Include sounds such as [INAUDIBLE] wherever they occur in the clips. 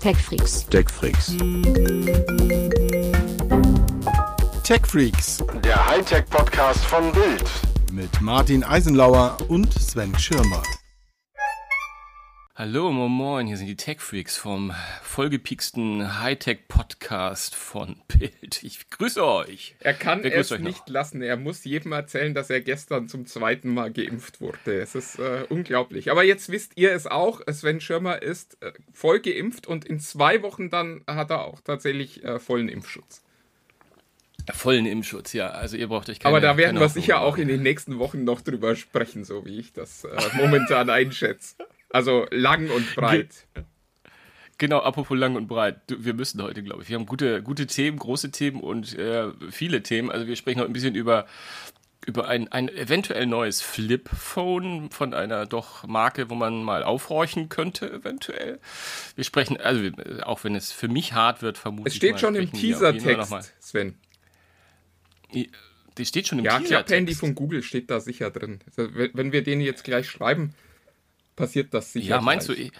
TechFreaks. TechFreaks. TechFreaks Der Hightech-Podcast von Bild. mit Martin Eisenlauer und Sven Schirmer. Hallo, moin moin, hier sind die Tech Freaks vom vollgepieksten Hightech-Podcast von [LAUGHS] Bild. Ich grüße euch. Er kann es euch noch? nicht lassen. Er muss jedem erzählen, dass er gestern zum zweiten Mal geimpft wurde. Es ist äh, unglaublich. Aber jetzt wisst ihr es auch. Sven Schirmer ist äh, voll geimpft und in zwei Wochen dann hat er auch tatsächlich äh, vollen Impfschutz. Vollen Impfschutz, ja. Also ihr braucht euch keine Aber da werden wir sicher auch in den nächsten Wochen noch drüber sprechen, so wie ich das äh, momentan [LAUGHS] einschätze. Also lang und breit. Genau, apropos lang und breit. Wir müssen heute, glaube ich. Wir haben gute, gute Themen, große Themen und äh, viele Themen. Also wir sprechen heute ein bisschen über, über ein, ein eventuell neues Flip-Phone von einer doch Marke, wo man mal aufhorchen könnte, eventuell. Wir sprechen, also auch wenn es für mich hart wird, vermutlich. Es steht schon im. Teasertext, Sven. Die steht schon im Ja, Teasertext. Klapp-Handy von Google steht da sicher drin. Also, wenn wir den jetzt gleich schreiben, passiert das sicher. Ja, meinst du? gleich.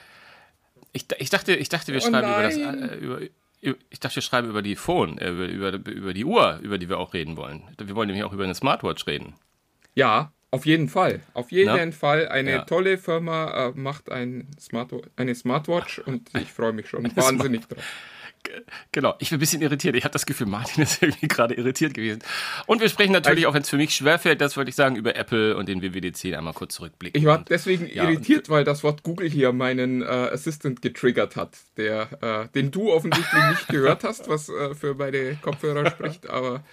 Ich, ich, ich dachte, ich dachte, wir Oh schreiben über das, nein. äh, über, ich dachte, wir schreiben über die Phone, äh, über, über, über die Uhr, über die wir auch reden wollen. Wir wollen nämlich auch über eine Smartwatch reden. Ja, auf jeden Fall. Auf jeden Na? Fall. Eine Ja. tolle Firma äh, macht ein Smart eine Smartwatch [LAUGHS] und ich freue mich schon wahnsinnig drauf. Genau, ich bin ein bisschen irritiert. Ich habe das Gefühl, Martin [LAUGHS] ist irgendwie gerade irritiert gewesen. Und wir sprechen natürlich, auch wenn es für mich schwerfällt, das wollte ich sagen, über Apple und den WWDC einmal kurz zurückblicken. Ich war Und- deswegen ja, irritiert, weil das Wort Google hier meinen äh, Assistant getriggert hat, der, äh, den du offensichtlich nicht [LAUGHS] gehört hast, was äh, für beide Kopfhörer spricht, aber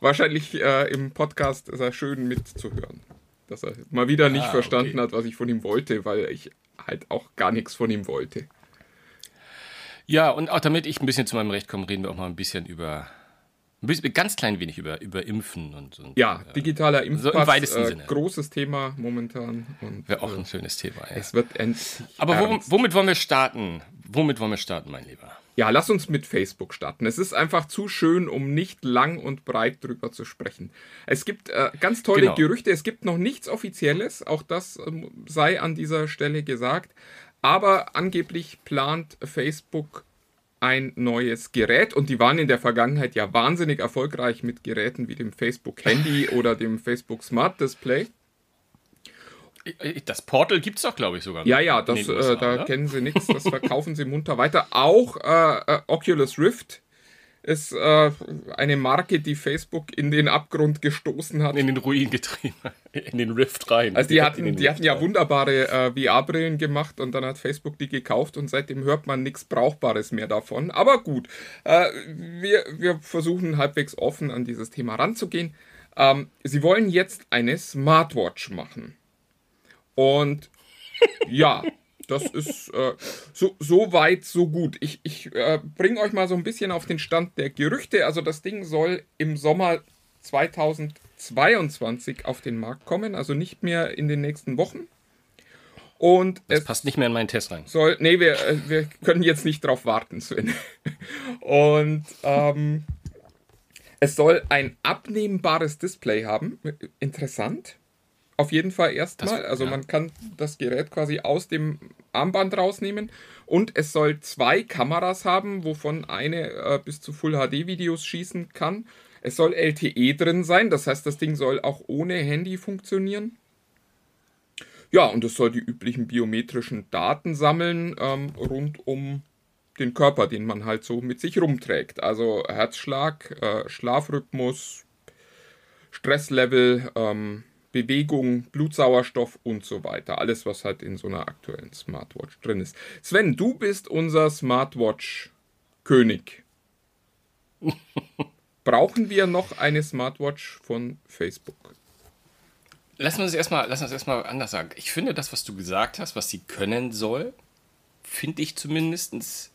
wahrscheinlich äh, im Podcast ist er schön mitzuhören. Dass er mal wieder nicht Ah, verstanden okay. hat, was ich von ihm wollte, weil ich halt auch gar nichts von ihm wollte. Ja, und auch damit ich ein bisschen zu meinem Recht komme, reden wir auch mal ein bisschen über, ein bisschen, ganz klein wenig über, über Impfen und, und Ja, digitaler Impfpass, So im weitesten äh, Sinne. großes Thema momentan. Und, Wäre auch äh, ein schönes Thema. Ja. es wird endlich. Aber wo, ernst. womit wollen wir starten? Womit wollen wir starten, mein Lieber? Ja, lass uns mit Facebook starten. Es ist einfach zu schön, um nicht lang und breit drüber zu sprechen. Es gibt äh, ganz tolle Genau. Gerüchte. Es gibt noch nichts Offizielles. Auch das ähm, sei an dieser Stelle gesagt. Aber angeblich plant Facebook ein neues Gerät und die waren in der Vergangenheit ja wahnsinnig erfolgreich mit Geräten wie dem Facebook Handy [LAUGHS] oder dem Facebook Smart Display. Das Portal gibt es doch, glaube ich, sogar. Ja, ja, das, den USA, äh, da oder? kennen sie nichts, das verkaufen sie munter weiter. Auch äh, äh, Oculus Rift ist äh, eine Marke, die Facebook in den Abgrund gestoßen hat. in den Ruin getrieben, [LAUGHS] in den Rift rein. Also die hatten, die hatten ja rein. wunderbare äh, VR-Brillen gemacht und dann hat Facebook die gekauft und seitdem hört man nichts Brauchbares mehr davon. Aber gut, äh, wir, wir versuchen halbwegs offen an dieses Thema ranzugehen. Ähm, sie wollen jetzt eine Smartwatch machen. Und ja, das ist äh, so, so weit, so gut. Ich, ich äh, bringe euch mal so ein bisschen auf den Stand der Gerüchte. Also das Ding soll im Sommer 2022 auf den Markt kommen, also nicht mehr in den nächsten Wochen. Und Das es passt nicht mehr in meinen Test rein. soll, nee, wir, äh, wir können jetzt nicht drauf warten, Sven. Und ähm, es soll ein abnehmbares Display haben. Interessant. Auf jeden Fall erstmal. Also ja. man kann das Gerät quasi aus dem Armband rausnehmen. Und es soll zwei Kameras haben, wovon eine äh, bis zu Full HD Videos schießen kann. Es soll LTE drin sein, das heißt, das Ding soll auch ohne Handy funktionieren. Ja, und es soll die üblichen biometrischen Daten sammeln ähm, rund um den Körper, den man halt so mit sich rumträgt. Also Herzschlag, äh, Schlafrhythmus, Stresslevel, ähm, Bewegung, Blutsauerstoff und so weiter. Alles, was halt in so einer aktuellen Smartwatch drin ist. Sven, du bist unser Smartwatch-König. [LAUGHS] Brauchen wir noch eine Smartwatch von Facebook? Lass uns erstmal, erstmal anders sagen. Ich finde das, was du gesagt hast, was sie können soll, finde ich zumindest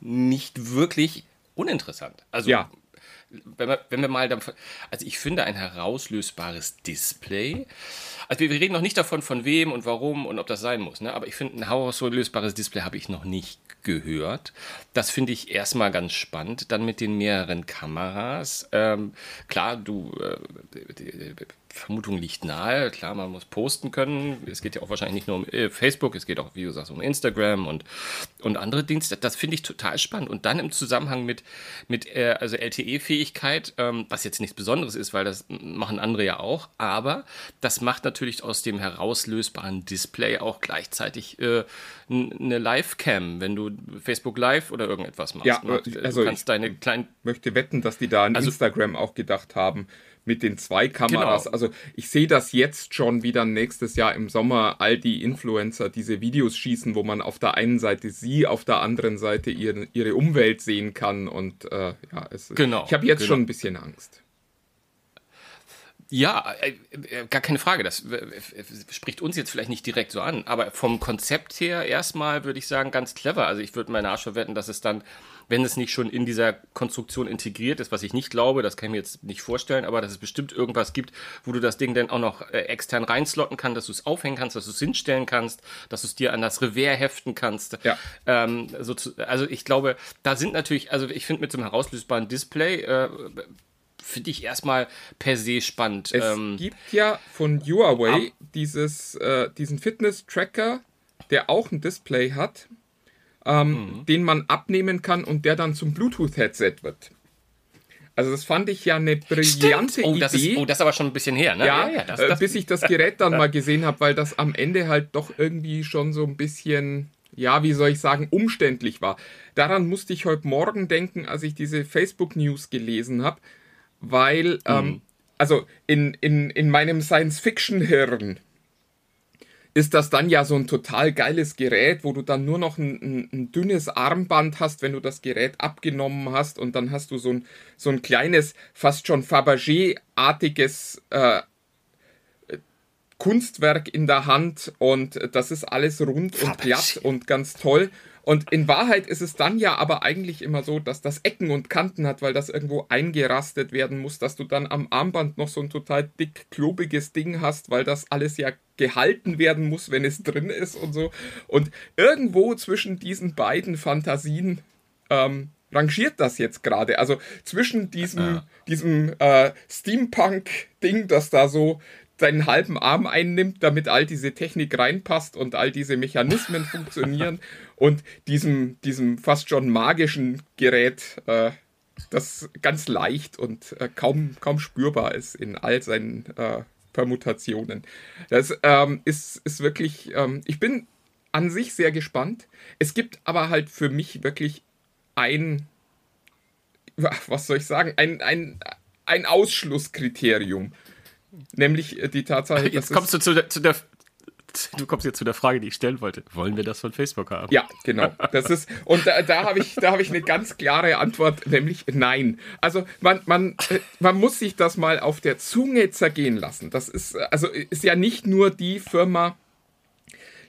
nicht wirklich uninteressant. Also, Ja. Wenn wir, wenn wir mal, also ich finde ein herauslösbares Display, also wir, wir reden noch nicht davon, von wem und warum und ob das sein muss, ne? aber ich finde ein herauslösbares Display habe ich noch nicht gehört. Das finde ich erstmal ganz spannend. Dann mit den mehreren Kameras. Ähm, klar, du, äh, Vermutung liegt nahe. Klar, man muss posten können. Es geht ja auch wahrscheinlich nicht nur um äh, Facebook, es geht auch, wie du sagst, um Instagram und, und andere Dienste. Das finde ich total spannend. Und dann im Zusammenhang mit, mit äh, also LTE-Fähigkeit, ähm, was jetzt nichts Besonderes ist, weil das machen andere ja auch, aber das macht natürlich aus dem herauslösbaren Display auch gleichzeitig äh, eine Live-Cam, wenn du Facebook Live oder irgendetwas machst. Ja, ne? also du kannst deine kleinen möchte wetten, dass die da an Also- Instagram auch gedacht haben mit den zwei Kameras. Genau. Also ich sehe das jetzt schon wieder nächstes Jahr im Sommer all die Influencer diese Videos schießen, wo man auf der einen Seite sie, auf der anderen Seite ihre, ihre Umwelt sehen kann und äh, ja, es, Genau, ich habe jetzt genau. schon ein bisschen Angst. Ja, äh, äh, gar keine Frage. Das spricht uns jetzt vielleicht nicht direkt so an, aber vom Konzept her erstmal würde ich sagen ganz clever. Also ich würde meinen Arsch verwetten, dass es dann, wenn es nicht schon in dieser Konstruktion integriert ist, was ich nicht glaube, das kann ich mir jetzt nicht vorstellen, aber dass es bestimmt irgendwas gibt, wo du das Ding dann auch noch äh, extern reinslotten kannst, dass du es aufhängen kannst, dass du es hinstellen kannst, dass du es dir an das Revers heften kannst. Ja. Ähm, so zu, also ich glaube, da sind natürlich, also ich finde mit so einem herauslösbaren Display äh, finde ich erstmal per se spannend. Es Ähm, gibt ja von Huawei dieses, äh, diesen Fitness-Tracker, der auch ein Display hat, ähm, Mhm. den man abnehmen kann und der dann zum Bluetooth-Headset wird. Also das fand ich ja eine brillante oh, das Idee. ist, oh, das ist aber schon ein bisschen her, ne? ja, das, äh, das, bis ich das Gerät dann mal gesehen habe, weil das am Ende halt doch irgendwie schon so ein bisschen, ja, wie soll ich sagen, umständlich war. Daran musste ich heute Morgen denken, als ich diese Facebook-News gelesen habe, weil, ähm, also in, in, in meinem Science-Fiction-Hirn ist das dann ja so ein total geiles Gerät, wo du dann nur noch ein, ein, ein dünnes Armband hast, wenn du das Gerät abgenommen hast und dann hast du so ein, so ein kleines, fast schon Fabergé-artiges äh, Kunstwerk in der Hand und das ist alles rund und glatt und ganz toll. Und in Wahrheit ist es dann ja aber eigentlich immer so, dass das Ecken und Kanten hat, weil das irgendwo eingerastet werden muss, dass du dann am Armband noch so ein total dick, klobiges Ding hast, weil das alles ja gehalten werden muss, wenn es drin ist und so. Und irgendwo zwischen diesen beiden Fantasien ähm, rangiert das jetzt gerade. Also zwischen diesem, diesem äh, Steampunk-Ding, das da so seinen halben Arm einnimmt, damit all diese Technik reinpasst und all diese Mechanismen funktionieren [LAUGHS] und diesem, diesem fast schon magischen Gerät, äh, das ganz leicht und äh, kaum, kaum spürbar ist in all seinen äh, Permutationen. Das ähm, ist, ist wirklich, ähm, ich bin an sich sehr gespannt. Es gibt aber halt für mich wirklich ein, [LAUGHS] was soll ich sagen, ein, ein, ein Ausschlusskriterium. Nämlich äh, die Tatsache, dass jetzt kommst du zu der, zu der, du kommst jetzt zu der Frage, die ich stellen wollte. Wollen wir das von Facebook haben? Ja, genau. Das ist, und da, da habe ich, da habe ich eine ganz klare Antwort, nämlich nein. Also man, man, äh, man muss sich das mal auf der Zunge zergehen lassen. Das ist, äh, also ist ja nicht nur die Firma,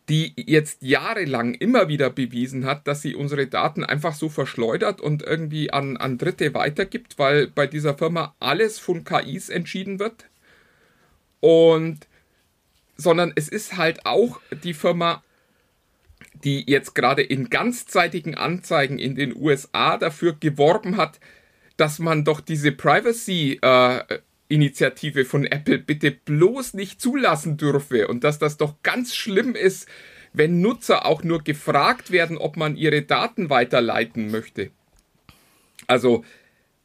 die jetzt jahrelang immer wieder bewiesen hat, dass sie unsere Daten einfach so verschleudert und irgendwie an, an Dritte weitergibt, weil bei dieser Firma alles von KIs entschieden wird. Und sondern es ist halt auch die Firma, die jetzt gerade in ganzzeitigen Anzeigen in den USA dafür geworben hat, dass man doch diese Privacy-Initiative von Apple bitte bloß nicht zulassen dürfe und dass das doch ganz schlimm ist, wenn Nutzer auch nur gefragt werden, ob man ihre Daten weiterleiten möchte. Also,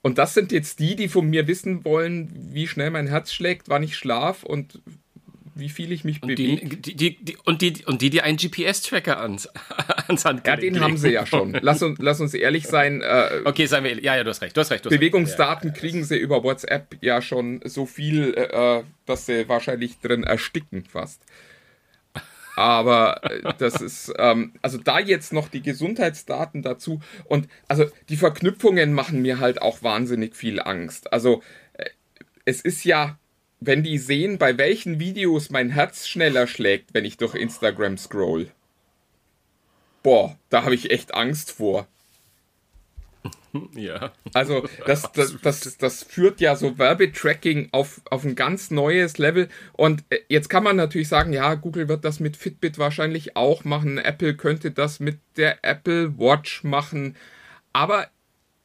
und das sind jetzt die, die von mir wissen wollen, wie schnell mein Herz schlägt, wann ich schlaf und wie viel ich mich Und bewege. die, die, die, die, und die, und die, die einen GPS-Tracker ans, [LAUGHS] ans Ja, Handgelenk den legen. haben sie ja schon. Lass uns, lass uns ehrlich sein, äh, Okay, sagen wir, ja, ja, du hast recht, du hast recht. Du hast Bewegungsdaten kriegen sie über WhatsApp ja schon so viel, äh, dass sie wahrscheinlich drin ersticken fast. Aber äh, das ist, ähm, also da jetzt noch die Gesundheitsdaten dazu und also die Verknüpfungen machen mir halt auch wahnsinnig viel Angst. Also äh, es ist ja, wenn die sehen, bei welchen Videos mein Herz schneller schlägt, wenn ich durch Instagram scroll. Boah, da habe ich echt Angst vor. [LAUGHS] Ja. Also das, [LAUGHS] das, das, das führt ja so Werbetracking auf, auf ein ganz neues Level. Und äh, jetzt kann man natürlich sagen, ja, Google wird das mit Fitbit wahrscheinlich auch machen. Apple könnte das mit der Apple Watch machen. Aber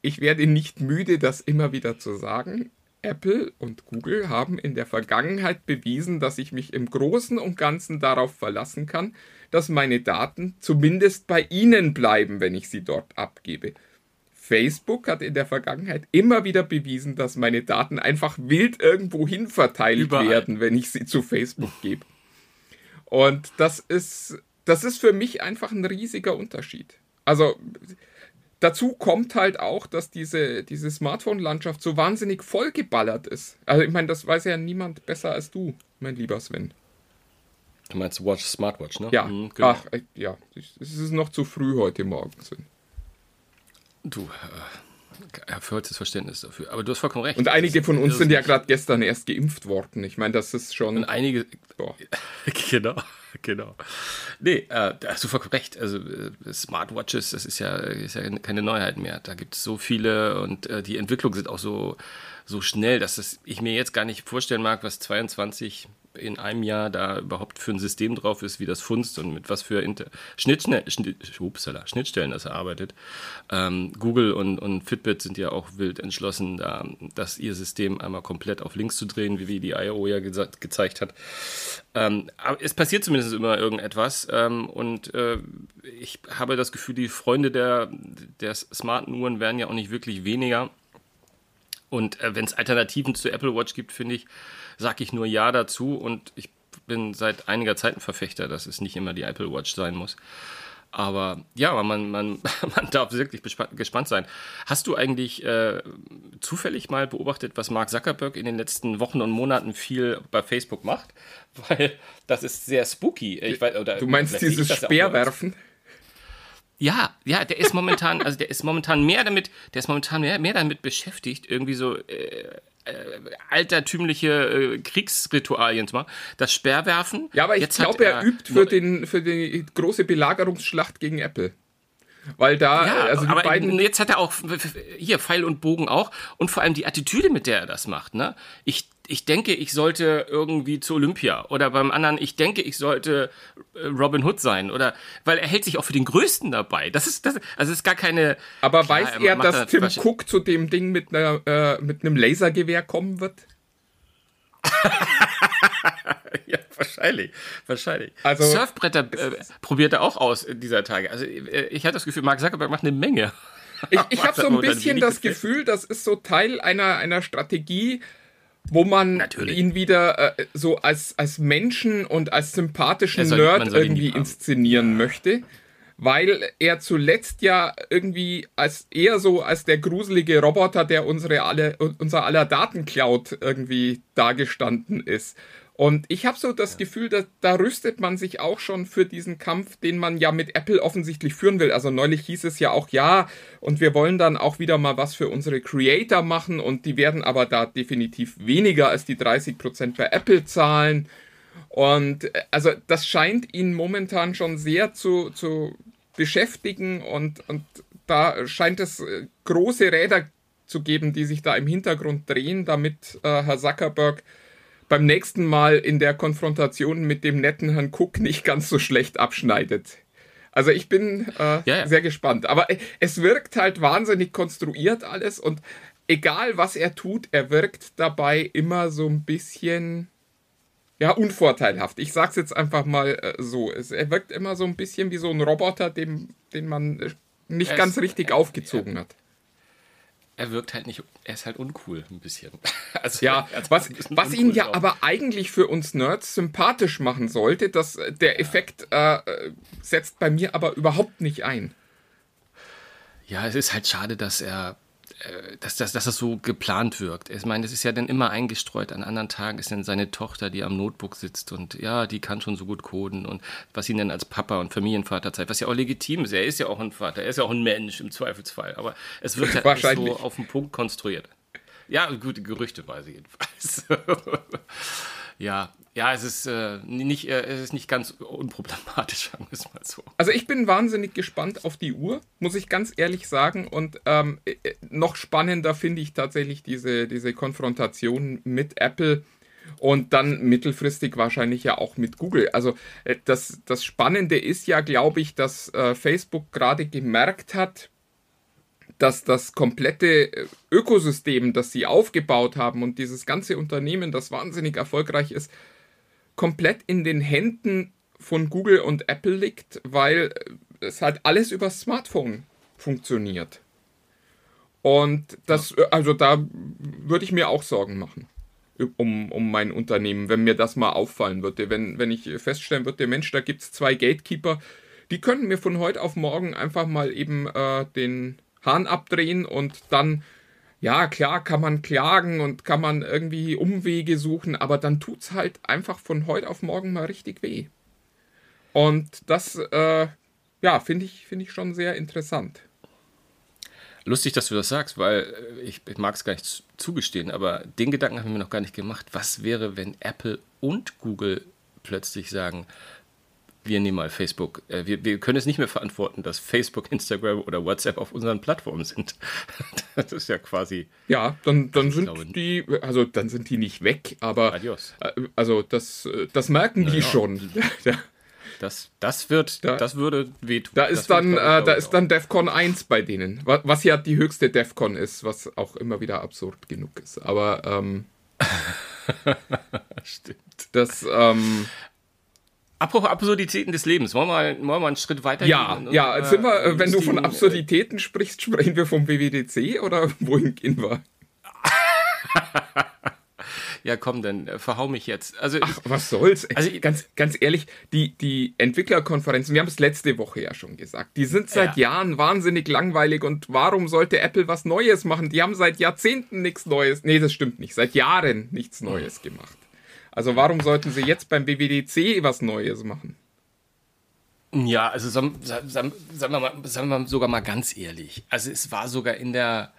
ich werde nicht müde, das immer wieder zu sagen. Apple und Google haben in der Vergangenheit bewiesen, dass ich mich im Großen und Ganzen darauf verlassen kann, dass meine Daten zumindest bei ihnen bleiben, wenn ich sie dort abgebe. Facebook hat in der Vergangenheit immer wieder bewiesen, dass meine Daten einfach wild irgendwo hin verteilt Überall. werden, wenn ich sie zu Facebook gebe. Und das ist, das ist für mich einfach ein riesiger Unterschied. Also dazu kommt halt auch, dass diese, diese Smartphone-Landschaft so wahnsinnig vollgeballert ist. Also ich meine, das weiß ja niemand besser als du, mein lieber Sven. Du meinst Watch, Smartwatch, ne? Ja, Mhm, genau. ach, äh, ja, es ist noch zu früh heute Morgen, Sven. Du, äh, habe vollstes Verständnis dafür. Aber du hast vollkommen recht. Und einige von uns Das sind ja gerade gestern erst geimpft worden. Ich meine, das ist schon. Und einige, Boah. [LAUGHS] genau, genau. Nee, äh, da hast du vollkommen recht. Also äh, Smartwatches, das ist ja, ist ja keine Neuheit mehr. Da gibt es so viele und äh, die Entwicklungen sind auch so, so schnell, dass das, ich mir jetzt gar nicht vorstellen mag, was 22 in einem Jahr da überhaupt für ein System drauf ist, wie das funzt und mit was für Inter Schnittschne Schnitt, upsala, Schnittstellen das erarbeitet. Ähm, Google und, und Fitbit sind ja auch wild entschlossen, da, das ihr System einmal komplett auf links zu drehen, wie, die IO ja gesa- gezeigt hat. Ähm, aber es passiert zumindest immer irgendetwas ähm, und äh, ich habe das Gefühl, die Freunde der, der smarten Uhren werden ja auch nicht wirklich weniger. Und äh, wenn es Alternativen zu Apple Watch gibt, finde ich, sage ich nur Ja dazu. Und ich bin seit einiger Zeit ein Verfechter, dass es nicht immer die Apple Watch sein muss. Aber ja, man, man, [LAUGHS] man darf wirklich gespannt sein. Hast du eigentlich äh, zufällig mal beobachtet, was Mark Zuckerberg in den letzten Wochen und Monaten viel bei Facebook macht? [LAUGHS] Weil das ist sehr spooky. Ich weiß, oder Du meinst dieses Speerwerfen? ja, ja, der ist momentan, also der ist momentan mehr damit, der ist momentan mehr, mehr damit beschäftigt, irgendwie so äh, äh, altertümliche äh, Kriegsritualien machen. Das Speerwerfen. Ja, aber ich glaube, er übt für, den, für die große Belagerungsschlacht gegen Apple. Weil da, Ja, also die aber beiden. jetzt hat er auch hier Pfeil und Bogen auch und vor allem die Attitüde, mit der er das macht. Ne? Ich, ich denke, ich sollte irgendwie zu Olympia oder beim anderen, ich denke, ich sollte äh, Robin Hood sein oder weil er hält sich auch für den Größten dabei. Das ist das, also es ist gar keine. Aber Klar, weiß er dass da Tim Cook zu dem Ding mit, einer, äh, mit einem Lasergewehr kommen wird? [LAUGHS] Ja, wahrscheinlich. Wahrscheinlich. Also- Surfbretter äh, probiert er auch aus äh, dieser Tage. Also äh, ich hatte das Gefühl, Mark Zuckerberg macht eine Menge. Ich, ich [LAUGHS] habe so ein bisschen das. Gefühl, das ist so Teil einer, einer Strategie, wo man Natürlich. ihn wieder äh, so als, als Menschen und als sympathischen soll- Nerd irgendwie inszenieren möchte. Weil er zuletzt ja irgendwie als eher so als der gruselige Roboter, der unsere alle, unser aller Daten klaut, irgendwie dagestanden ist. Und ich habe so das Gefühl, dass da rüstet man sich auch schon für diesen Kampf, den man ja mit Apple offensichtlich führen will. Also neulich hieß es ja auch ja, und wir wollen dann auch wieder mal was für unsere Creator machen und die werden aber da definitiv weniger als die 30% bei Apple zahlen. Und äh, also das scheint ihn momentan schon sehr zu, zu beschäftigen und, und da scheint es äh, große Räder zu geben, die sich da im Hintergrund drehen, damit äh, Herr Zuckerberg beim nächsten Mal in der Konfrontation mit dem netten Herrn Cook nicht ganz so schlecht abschneidet. Also ich bin äh, Ja, ja. sehr gespannt. Aber äh, es wirkt halt wahnsinnig konstruiert alles und egal was er tut, er wirkt dabei immer so ein bisschen ja, unvorteilhaft. Ich sag's jetzt einfach mal äh, so. Es, er wirkt immer so ein bisschen wie so ein Roboter, dem, den man äh, nicht ist- ganz richtig er- aufgezogen hat. Er wirkt halt nicht, er ist halt uncool ein bisschen. [LAUGHS] Also, Ja, was, was ihn ja drauf. aber eigentlich für uns Nerds sympathisch machen sollte, dass äh, der Effekt äh, äh, setzt bei mir aber überhaupt nicht ein. Ja, es ist halt schade, dass er, dass, dass, dass das so geplant wirkt. Ich meine, es ist ja dann immer eingestreut. An anderen Tagen ist dann seine Tochter, die am Notebook sitzt und ja, die kann schon so gut coden und was ihn dann als Papa und Familienvater zeigt, was ja auch legitim ist. Er ist ja auch ein Vater, er ist ja auch ein Mensch im Zweifelsfall. Aber es wird halt [LAUGHS] so auf den Punkt konstruiert. Ja, gute Gerüchte weiß ich jedenfalls. [LAUGHS] ja, ja, es ist, äh, nicht, äh, es ist nicht ganz unproblematisch, [LAUGHS] sagen wir es mal so. Also ich bin wahnsinnig gespannt auf die Uhr, muss ich ganz ehrlich sagen. Und ähm, äh, noch spannender finde ich tatsächlich diese, diese Konfrontation mit Apple und dann mittelfristig wahrscheinlich ja auch mit Google. Also äh, das, das Spannende ist ja, glaube ich, dass äh, Facebook gerade gemerkt hat, dass das komplette äh, Ökosystem, das sie aufgebaut haben und dieses ganze Unternehmen, das wahnsinnig erfolgreich ist, komplett in den Händen von Google und Apple liegt, weil es halt alles über Smartphone funktioniert. Und das, also da würde ich mir auch Sorgen machen um, um mein Unternehmen, wenn mir das mal auffallen würde. Wenn, wenn ich feststellen würde, Mensch, da gibt es zwei Gatekeeper, die könnten mir von heute auf morgen einfach mal eben äh, den Hahn abdrehen und dann, ja, klar, kann man klagen und kann man irgendwie Umwege suchen, aber dann tut es halt einfach von heute auf morgen mal richtig weh. Und das, äh, ja, finde ich, find ich schon sehr interessant. Lustig, dass du das sagst, weil äh, ich, ich mag es gar nicht zugestehen, aber den Gedanken haben wir noch gar nicht gemacht. Was wäre, wenn Apple und Google plötzlich sagen, wir nehmen mal Facebook. Äh, wir, wir können es nicht mehr verantworten, dass Facebook, Instagram oder WhatsApp auf unseren Plattformen sind. [LAUGHS] Das ist ja quasi. Ja, dann, dann sind glaube, die, also dann sind die nicht weg, aber adios. Äh, also das, das merken die [LAUGHS] ja. schon. Das, das wird, da, das würde wehtun. Da ist dann, äh, da ist dann DEFCON 1 bei denen, was, was, ja die höchste DEFCON ist, was auch immer wieder absurd genug ist. Aber ähm, [LAUGHS] stimmt. Das ähm, Apropos Absurditäten des Lebens, wollen wir mal, wollen wir einen Schritt weiter ja, gehen? Ja, ja, sind wir, äh, wenn du von Absurditäten sprichst, sprechen wir vom WWDC oder wohin gehen wir? [LAUGHS] ja komm, dann äh, verhau mich jetzt. Also, Ach, was soll's? Also ganz, ganz ehrlich, die, die Entwicklerkonferenzen, wir haben es letzte Woche ja schon gesagt, die sind seit ja. Jahren wahnsinnig langweilig und warum sollte Apple was Neues machen? Die haben seit Jahrzehnten nichts Neues, nee, das stimmt nicht, seit Jahren nichts Neues gemacht. Also warum sollten sie jetzt beim BWDC was Neues machen? Ja, also sagen, sagen, sagen, wir mal, sagen wir sogar mal ganz ehrlich. Also es war sogar in der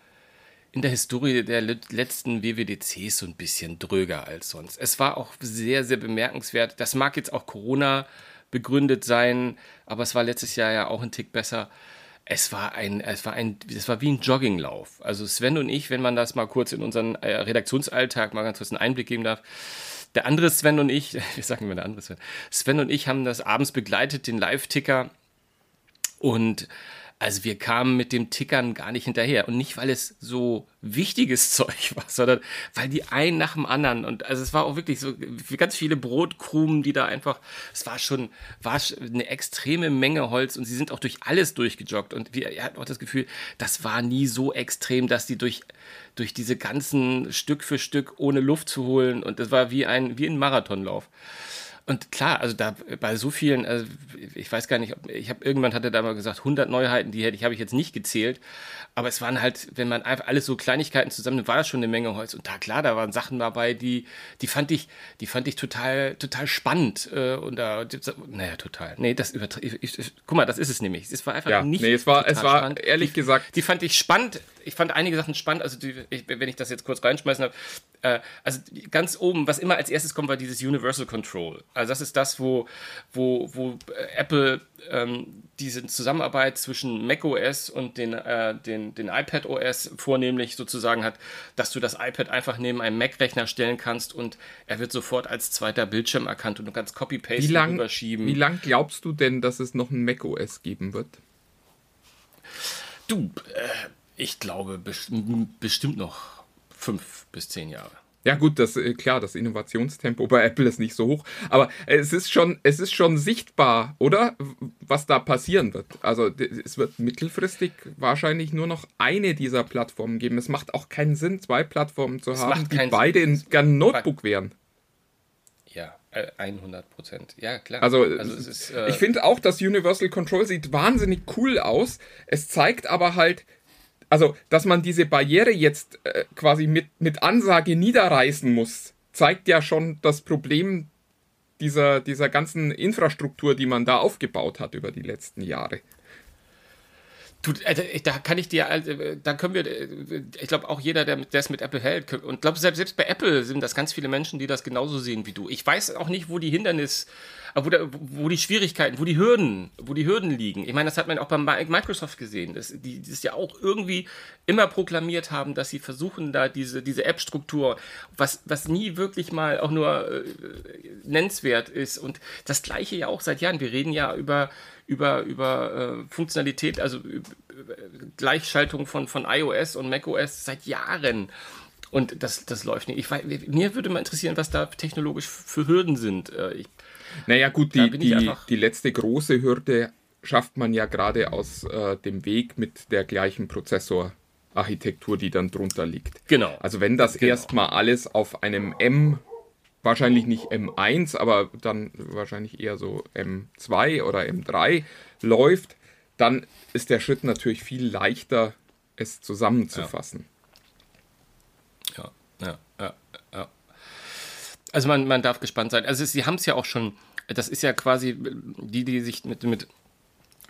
in der Historie der letzten WWDCs so ein bisschen dröger als sonst. Es war auch sehr, sehr bemerkenswert. Das mag jetzt auch Corona begründet sein, aber es war letztes Jahr ja auch ein Tick besser. Es war ein, es war ein, es war wie ein Jogginglauf. Also Sven und ich, wenn man das mal kurz in unseren äh, Redaktionsalltag mal ganz kurz einen Einblick geben darf. Der andere Sven und ich, wir sagen immer der andere Sven, Sven und ich haben das abends begleitet, den Live-Ticker. Und also wir kamen mit dem Tickern gar nicht hinterher. Und nicht, weil es so wichtiges [LAUGHS] Zeug war, sondern weil die einen nach dem anderen und also es war auch wirklich so ganz viele Brotkrumen, die da einfach, es war schon, war eine extreme Menge Holz und sie sind auch durch alles durchgejoggt und wir hatten auch das Gefühl, das war nie so extrem, dass die durch, durch diese ganzen Stück für Stück ohne Luft zu holen und das war wie ein, wie ein Marathonlauf. Und klar, also da bei so vielen, also ich weiß gar nicht, ich habe irgendwann hatte da mal gesagt 100 Neuheiten, die hätte ich habe ich jetzt nicht gezählt, aber es waren halt, wenn man einfach alles so Kleinigkeiten zusammen, war das schon eine Menge Holz und da klar, da waren Sachen dabei, die die fand ich, die fand ich total total spannend äh, und da naja, total. Nee, das übertrieben. Guck mal, das ist es nämlich. Es war einfach ja, nicht Nee, es war es war spannend. ehrlich die, gesagt, die fand ich spannend. Ich fand einige Sachen spannend, also die, ich, wenn ich das jetzt kurz reinschmeißen darf, äh, also ganz oben, was immer als erstes kommt, war dieses Universal Control. Also das ist das, wo, wo, wo äh, Apple ähm, diese Zusammenarbeit zwischen macOS und den, äh, den, den iPad OS vornehmlich sozusagen hat, dass du das iPad einfach neben einem Mac-Rechner stellen kannst und er wird sofort als zweiter Bildschirm erkannt und du kannst Copy-Paste überschieben. Wie lange glaubst du denn, dass es noch ein macOS geben wird? Du, äh, ich glaube bestimmt noch fünf bis zehn Jahre. Ja gut, das äh, klar, das Innovationstempo bei Apple ist nicht so hoch, aber es ist schon, es ist schon sichtbar, oder? Was da passieren wird. Also es wird mittelfristig wahrscheinlich nur noch eine dieser Plattformen geben. Es macht auch keinen Sinn, zwei Plattformen zu es haben, die beide in ein Notebook wären. Ja, 100 äh, Prozent. Ja, klar. Also, also ist, äh ich finde auch, das Universal Control sieht wahnsinnig cool aus. Es zeigt aber halt, also, dass man diese Barriere jetzt äh, quasi mit, mit Ansage niederreißen muss, zeigt ja schon das Problem dieser, dieser ganzen Infrastruktur, die man da aufgebaut hat über die letzten Jahre. Du, also, da kann ich dir, also, da können wir, ich glaube auch jeder, der, es mit Apple hält, und glaube selbst, selbst bei Apple sind das ganz viele Menschen, die das genauso sehen wie du. Ich weiß auch nicht, wo die Hindernis, wo, da, wo die Schwierigkeiten, wo die Hürden, wo die Hürden liegen. Ich meine, das hat man auch bei Microsoft gesehen, dass die das ja auch irgendwie immer proklamiert haben, dass sie versuchen, da diese, diese App-Struktur, was, was nie wirklich mal auch nur äh, nennenswert ist. Und das Gleiche ja auch seit Jahren. Wir reden ja über über, über äh, Funktionalität, also über, Gleichschaltung von, von iOS und macOS seit Jahren. Und das, das läuft nicht. Ich, weiß, mir würde mal interessieren, was da technologisch für Hürden sind. Äh, ich, naja, gut, die, die, die letzte große Hürde schafft man ja gerade aus äh, dem Weg mit der gleichen Prozessorarchitektur, die dann drunter liegt. Genau. Also wenn das genau. erstmal alles auf einem M, wahrscheinlich nicht M1, aber dann wahrscheinlich eher so M2 oder M3 läuft, dann ist der Schritt natürlich viel leichter, es zusammenzufassen. Ja, ja, ja, ja. Also man, man darf gespannt sein. Also sie haben es ja auch schon, das ist ja quasi, die, die sich mit, mit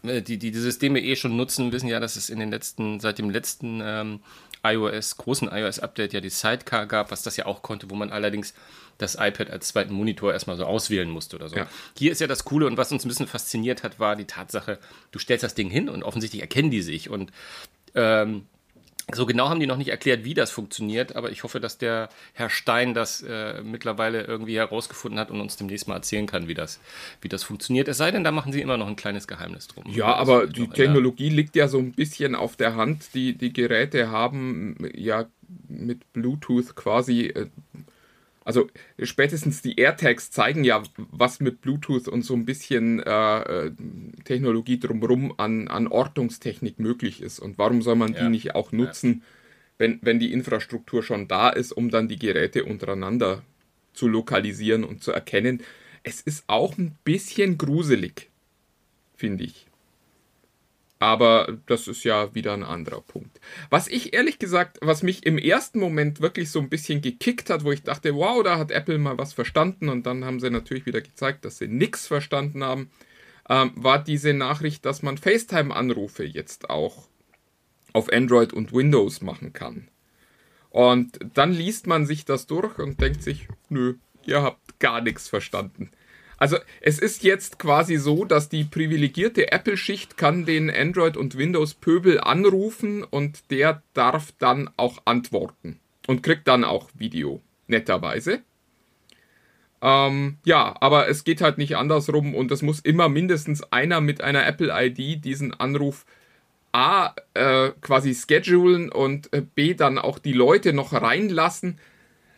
äh, die, die die Systeme eh schon nutzen, wissen ja, dass es in den letzten, seit dem letzten ähm, iOS, großen iOS-Update ja die Sidecar gab, was das ja auch konnte, wo man allerdings das iPad als zweiten Monitor erstmal so auswählen musste oder so. Ja. Hier ist ja das Coole und was uns ein bisschen fasziniert hat, war die Tatsache, du stellst das Ding hin und offensichtlich erkennen die sich und ähm, so genau haben die noch nicht erklärt, wie das funktioniert, aber ich hoffe, dass der Herr Stein das äh, mittlerweile irgendwie herausgefunden hat und uns demnächst mal erzählen kann, wie das, wie das funktioniert. Es sei denn, da machen sie immer noch ein kleines Geheimnis drum. Ja, aber die Technologie liegt ja so ein bisschen auf der Hand. Die, die Geräte haben ja mit Bluetooth quasi äh, also spätestens die AirTags zeigen ja, was mit Bluetooth und so ein bisschen äh, äh, Technologie drumherum an, an Ortungstechnik möglich ist. Und warum soll man ja. die nicht auch nutzen, ja. wenn, wenn die Infrastruktur schon da ist, um dann die Geräte untereinander zu lokalisieren und zu erkennen? Es ist auch ein bisschen gruselig, finde ich. Aber das ist ja wieder ein anderer Punkt. Was ich ehrlich gesagt, was mich im ersten Moment wirklich so ein bisschen gekickt hat, wo ich dachte, wow, da hat Apple mal was verstanden und dann haben sie natürlich wieder gezeigt, dass sie nichts verstanden haben, ähm, war diese Nachricht, dass man FaceTime-Anrufe jetzt auch auf Android und Windows machen kann. Und dann liest man sich das durch und denkt sich, nö, ihr habt gar nichts verstanden. Also es ist jetzt quasi so, dass die privilegierte Apple-Schicht kann den Android- und Windows-Pöbel anrufen und der darf dann auch antworten und kriegt dann auch Video, netterweise. Ähm, ja, aber es geht halt nicht andersrum und es muss immer mindestens einer mit einer Apple-ID diesen Anruf A äh, quasi schedulen und äh, B dann auch die Leute noch reinlassen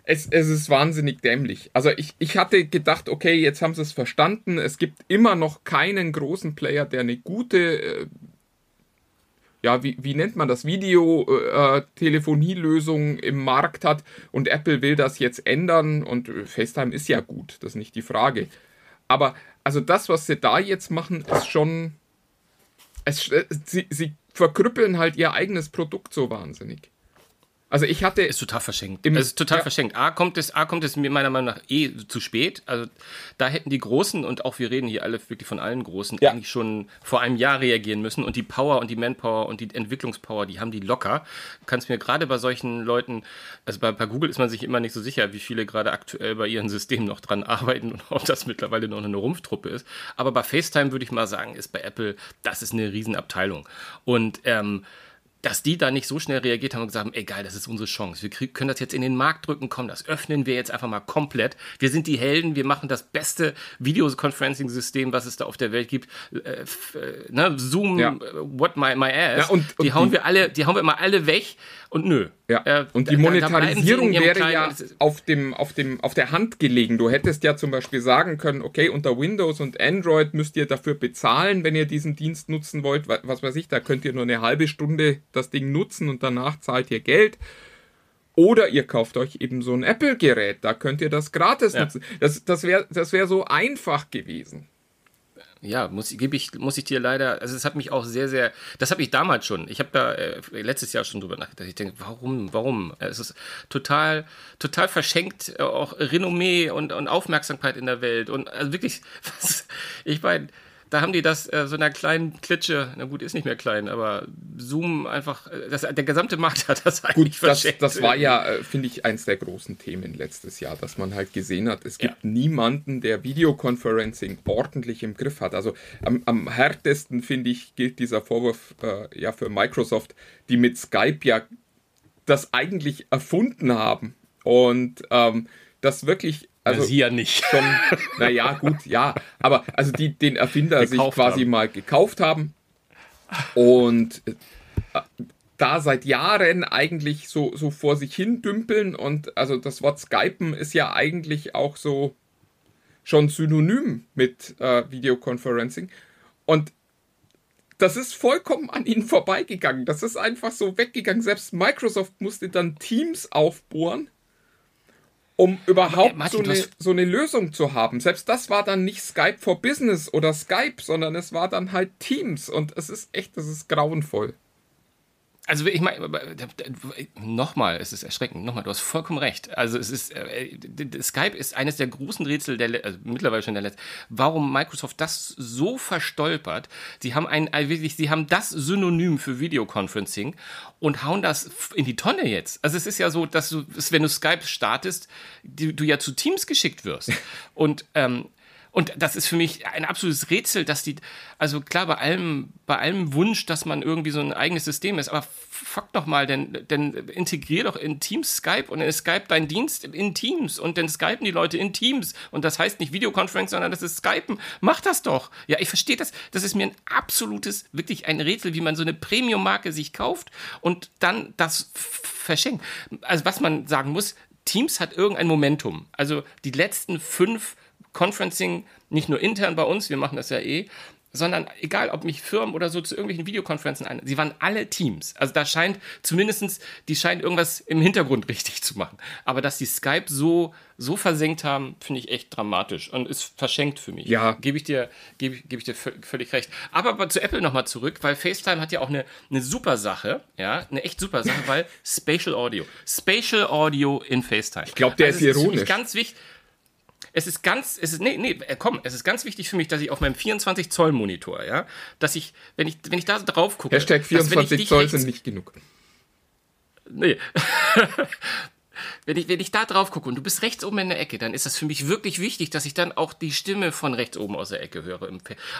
es, es ist wahnsinnig dämlich. Also ich, ich hatte gedacht, okay, jetzt haben sie es verstanden. Es gibt immer noch keinen großen Player, der eine gute, äh, ja, wie, wie nennt man das, Videotelefonielösung äh, im Markt hat. Und Apple will das jetzt ändern. Und FaceTime ist ja gut, das ist nicht die Frage. Aber also das, was sie da jetzt machen, ist schon... Es, äh, sie, sie verkrüppeln halt ihr eigenes Produkt so wahnsinnig. Also ich hatte. Ist total verschenkt. Im, es ist total ja. verschenkt. A kommt es, A kommt es mir meiner Meinung nach eh zu spät. Also da hätten die Großen und auch wir reden hier alle wirklich von allen Großen ja. eigentlich schon vor einem Jahr reagieren müssen und die Power und die Manpower und die Entwicklungspower, die haben die locker. Du kannst mir gerade bei solchen Leuten, also bei, bei Google ist man sich immer nicht so sicher, wie viele gerade aktuell bei ihren Systemen noch dran arbeiten und ob das mittlerweile noch eine Rumpftruppe ist. Aber bei FaceTime würde ich mal sagen, ist bei Apple, das ist eine Riesenabteilung. Und ähm, dass die da nicht so schnell reagiert haben und gesagt haben, egal, das ist unsere Chance. Wir krieg, können das jetzt in den Markt drücken, komm, das öffnen wir jetzt einfach mal komplett. Wir sind die Helden, wir machen das beste Videoconferencing-System, was es da auf der Welt gibt. Äh, äh ne? Zoom, ja. what my, my ass. Ja, und, und die hauen die, wir alle, die hauen wir immer alle weg und nö. Ja. Äh, und die Monetarisierung wäre ja auf, dem, auf, dem, auf der Hand gelegen. Du hättest ja zum Beispiel sagen können, okay, unter Windows und Android müsst ihr dafür bezahlen, wenn ihr diesen Dienst nutzen wollt. Was weiß ich, da könnt ihr nur eine halbe Stunde das Ding nutzen und danach zahlt ihr Geld. Oder ihr kauft euch eben so ein Apple-Gerät, da könnt ihr das gratis ja. nutzen. Das, das wäre das wär so einfach gewesen ja, muss, ich, muss ich dir leider, also es hat mich auch sehr, sehr, das habe ich damals schon, ich habe da äh, letztes Jahr schon drüber nachgedacht, ich denke, warum, warum? Es ist total, total verschenkt, äh, auch Renommee und, und Aufmerksamkeit in der Welt. Und also wirklich, [LAUGHS] was, ich meine, da haben die das äh, so einer kleinen Klitsche, na gut, ist nicht mehr klein, aber Zoom einfach, äh, das, der gesamte Markt hat das eigentlich gut. Das, das war ja, äh, finde ich, eins der großen Themen letztes Jahr, dass man halt gesehen hat, es gibt ja. niemanden, der Videoconferencing ordentlich im Griff hat. Also am, am härtesten, finde ich, gilt dieser Vorwurf äh, ja für Microsoft, die mit Skype ja das eigentlich erfunden haben und ähm, das wirklich also ja, sie ja nicht. [LAUGHS] schon, naja, gut, ja, aber also die den Erfinder sich Gekauft quasi haben. mal gekauft haben und äh, da seit Jahren eigentlich so, so vor sich hin dümpeln und also das Wort Skypen ist ja eigentlich auch so schon synonym mit äh, Videoconferencing und das ist vollkommen an ihnen vorbeigegangen. Das ist einfach so weggegangen. Selbst Microsoft musste dann Teams aufbohren, um überhaupt Martin, so, eine, so eine Lösung zu haben. Selbst das war dann nicht Skype for Business oder Skype, sondern es war dann halt Teams. Und es ist echt, das ist grauenvoll. Also ich meine, nochmal, es ist erschreckend, nochmal, du hast vollkommen recht. Also es ist, äh, d- Skype ist eines der großen Rätsel, der, also mittlerweile schon der letzte, warum Microsoft das so verstolpert. Sie haben ein, äh, wirklich, sie haben das Synonym für Videoconferencing und hauen das in die Tonne jetzt. Also es ist ja so, dass du, wenn du Skype startest, du, du ja zu Teams geschickt wirst. [LAUGHS] Und, ähm, und das ist für mich ein absolutes Rätsel, dass die, also klar, bei allem, bei allem Wunsch, dass man irgendwie so ein eigenes System ist, aber fuck doch mal, denn, denn integrier doch in Teams Skype und in Skype deinen Dienst in Teams und dann skypen die Leute in Teams und das heißt nicht Videoconference, sondern das ist Skypen. Mach das doch. Ja, ich verstehe das. Das ist mir ein absolutes, wirklich ein Rätsel, wie man so eine Premium-Marke sich kauft und dann das verschenkt. Also was man sagen muss, Teams hat irgendein Momentum. Also die letzten fünf Conferencing, nicht nur intern bei uns, wir machen das ja eh, sondern egal, ob mich Firmen oder so zu irgendwelchen Videokonferenzen ein, sie waren alle Teams. Also da scheint zumindestens, die scheinen irgendwas im Hintergrund richtig zu machen. Aber dass die Skype so, so versenkt haben, finde ich echt dramatisch und ist verschenkt für mich. Ja. Gebe ich dir, gebe, gebe ich dir vö- völlig recht. Aber, zu Apple nochmal zurück, weil FaceTime hat ja auch eine, eine super Sache, ja, eine echt super Sache, weil [LAUGHS] Spatial Audio. Spatial Audio in FaceTime. Ich glaub, der ist für mich ironisch. ganz wichtig. Es ist ganz, es ist, nee, nee, äh, komm, es ist ganz wichtig für mich, dass ich auf meinem 24 Zoll Monitor, ja, dass ich, wenn ich, wenn ich da drauf gucke, Hashtag dass, wenn ich 24 dich Zoll sind nicht genug. Nee. [LAUGHS] wenn, ich, wenn ich da drauf gucke und du bist rechts oben in der Ecke, dann ist das für mich wirklich wichtig, dass ich dann auch die Stimme von rechts oben aus der Ecke höre.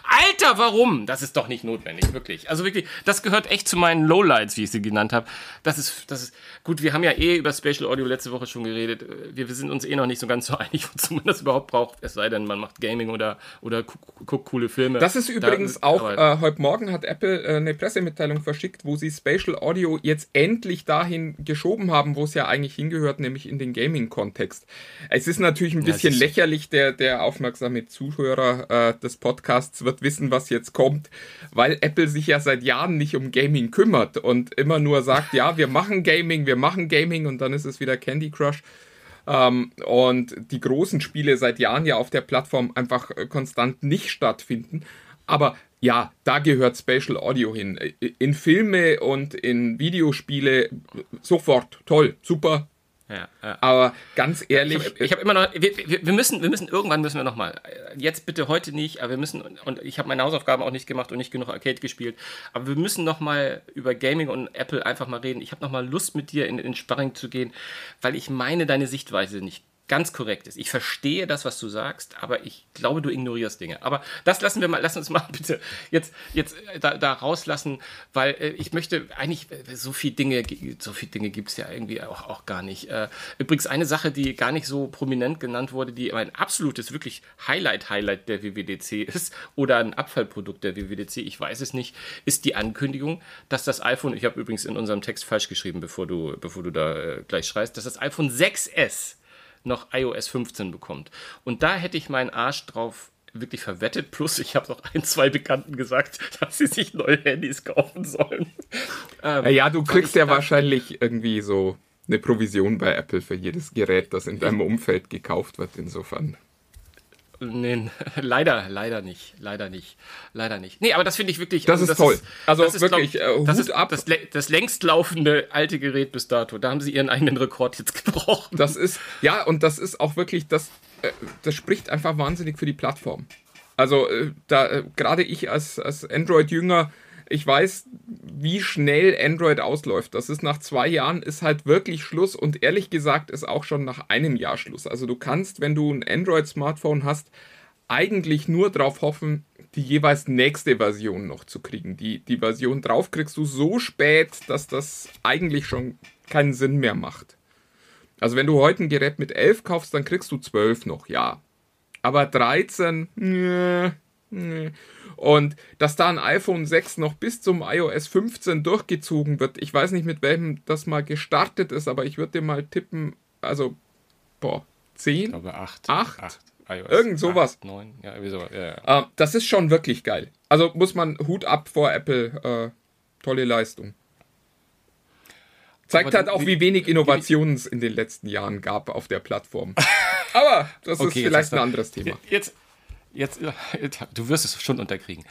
Alter, warum? Das ist doch nicht notwendig, wirklich. Also wirklich, das gehört echt zu meinen Lowlights, wie ich sie genannt habe. Das ist, das ist, gut, wir haben ja eh über Spatial Audio letzte Woche schon geredet. Wir, wir sind uns eh noch nicht so ganz so [LAUGHS] einig, wozu man das überhaupt braucht. Es sei denn, man macht Gaming oder, oder gu- guckt coole Filme. Das ist übrigens Da- auch, äh, heute Morgen hat Apple äh, eine Pressemitteilung verschickt, wo sie Spatial Audio jetzt endlich dahin geschoben haben, wo es ja eigentlich hingehört, nämlich in den Gaming-Kontext. Es ist natürlich ein Ja, bisschen ist- lächerlich, der, der aufmerksame Zuhörer äh, des Podcasts wird wissen, was jetzt kommt, weil Apple sich ja seit Jahren nicht um Gaming kümmert und immer nur sagt, ja, wir machen Gaming, wir machen Gaming und dann ist es wieder Candy Crush. Ähm, und die großen Spiele seit Jahren ja auf der Plattform einfach äh, konstant nicht stattfinden. Aber ja, da gehört Spatial Audio hin. In Filme und in Videospiele äh, sofort, toll, super. Ja, ja. Aber ganz ehrlich, Ich habe hab immer noch, wir, wir, wir müssen, wir müssen, irgendwann müssen wir nochmal, jetzt bitte heute nicht, aber wir müssen, und ich habe meine Hausaufgaben auch nicht gemacht und nicht genug Arcade gespielt, aber wir müssen nochmal über Gaming und Apple einfach mal reden. Ich habe nochmal Lust mit dir in, in Sparring zu gehen, weil ich meine, deine Sichtweise nicht ganz korrekt ist. Ich verstehe das, was du sagst, aber ich glaube, du ignorierst Dinge. Aber das lassen wir mal, lass uns mal [LAUGHS] bitte jetzt, jetzt äh, da, da rauslassen, weil äh, ich möchte eigentlich, äh, so viele Dinge, so viele Dinge gibt es ja irgendwie auch, auch gar nicht. Äh, übrigens eine Sache, die gar nicht so prominent genannt wurde, die ein absolutes, wirklich Highlight-Highlight der WWDC ist oder ein Abfallprodukt der WWDC, ich weiß es nicht, ist die Ankündigung, dass das iPhone, ich habe übrigens in unserem Text falsch geschrieben, bevor du, bevor du da äh, gleich schreist, dass das iPhone 6S noch iOS 15 bekommt. Und da hätte ich meinen Arsch drauf wirklich verwettet. Plus, ich habe noch ein, zwei Bekannten gesagt, [LAUGHS] dass sie sich neue Handys kaufen sollen. äh, ja, du kriegst ja wahrscheinlich irgendwie so eine Provision bei Apple für jedes Gerät, das in deinem Umfeld gekauft wird. Insofern. Nee, [LAUGHS] leider, leider nicht. Leider nicht. Leider nicht. Nee, aber das finde ich wirklich. Das ist toll. Also das wirklich, glaub, äh, das ist ab. Das, das längst laufende alte Gerät bis dato. Da haben sie ihren eigenen Rekord jetzt [LAUGHS] gebrochen. Das ist, ja, und das ist auch wirklich, das, äh, das spricht einfach wahnsinnig für die Plattform. Also, äh, da, äh, gerade ich als, als Android-Jünger, ich weiß, wie schnell Android ausläuft. Das ist nach zwei Jahren ist halt wirklich Schluss und ehrlich gesagt ist auch schon nach einem Jahr Schluss. Also, du kannst, wenn du ein Android-Smartphone hast, eigentlich nur darauf hoffen, die jeweils nächste Version noch zu kriegen. Die, die Version drauf kriegst du so spät, dass das eigentlich schon keinen Sinn mehr macht. Also wenn du heute ein Gerät mit 11 kaufst, dann kriegst du 12 noch, ja. Aber 13, nee, nee. Und dass da ein iPhone 6 noch bis zum iOS 15 durchgezogen wird, ich weiß nicht, mit welchem das mal gestartet ist, aber ich würde dir mal tippen, also, boah, 10? Ich glaube 8. 8? 8. iOS Irgend sowas. 8, 9, ja, irgendwie sowas. Ja, ja. Äh, das ist schon wirklich geil. Also muss man Hut ab vor Apple. Äh, tolle Leistung. Zeigt Aber halt auch, wie- wie wenig Innovationen es in den letzten Jahren gab auf der Plattform. [LAUGHS] Aber das Okay, ist vielleicht ein anderes Thema. Jetzt, jetzt, du wirst es schon unterkriegen.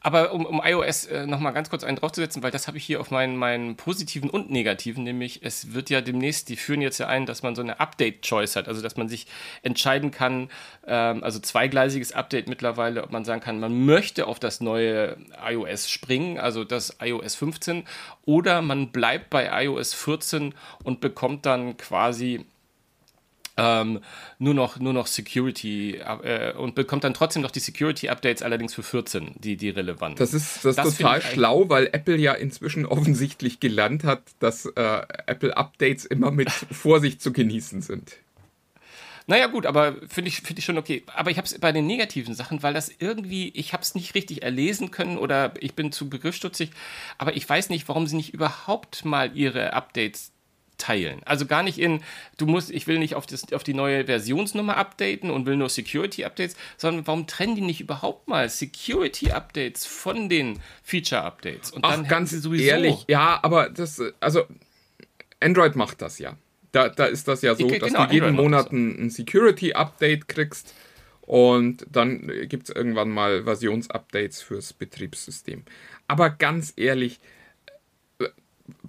Aber um, um iOS äh, nochmal ganz kurz einen draufzusetzen, weil das habe ich hier auf meinen, meinen positiven und negativen, nämlich es wird ja demnächst, die führen jetzt ja ein, dass man so eine Update-Choice hat, also dass man sich entscheiden kann, ähm, also zweigleisiges Update mittlerweile, ob man sagen kann, man möchte auf das neue iOS springen, also das iOS 15, oder man bleibt bei iOS 14 und bekommt dann quasi ähm, nur noch, nur noch Security äh, und bekommt dann trotzdem noch die Security-Updates, allerdings für 14, die, die relevant. Das ist, das ist Das total schlau, weil Apple ja inzwischen offensichtlich gelernt hat, dass äh, Apple-Updates immer mit [LAUGHS] Vorsicht zu genießen sind. Naja, gut, aber finde ich, finde ich schon okay. Aber ich habe es bei den negativen Sachen, weil das irgendwie, ich habe es nicht richtig erlesen können oder ich bin zu begriffsstutzig, aber ich weiß nicht, warum sie nicht überhaupt mal ihre Updates teilen. Also gar nicht in, du musst, ich will nicht auf, das, auf die neue Versionsnummer updaten und will nur Security-Updates, sondern warum trennen die nicht überhaupt mal Security-Updates von den Feature-Updates? Und Ach, hätten ganz sie sowieso- ehrlich, ja, aber das, also Android macht das ja. Da, da ist das ja so, Ich- dass genau, du jeden Android Monat ein, ein Security-Update kriegst und dann gibt es irgendwann mal Versionsupdates fürs Betriebssystem. Aber ganz ehrlich,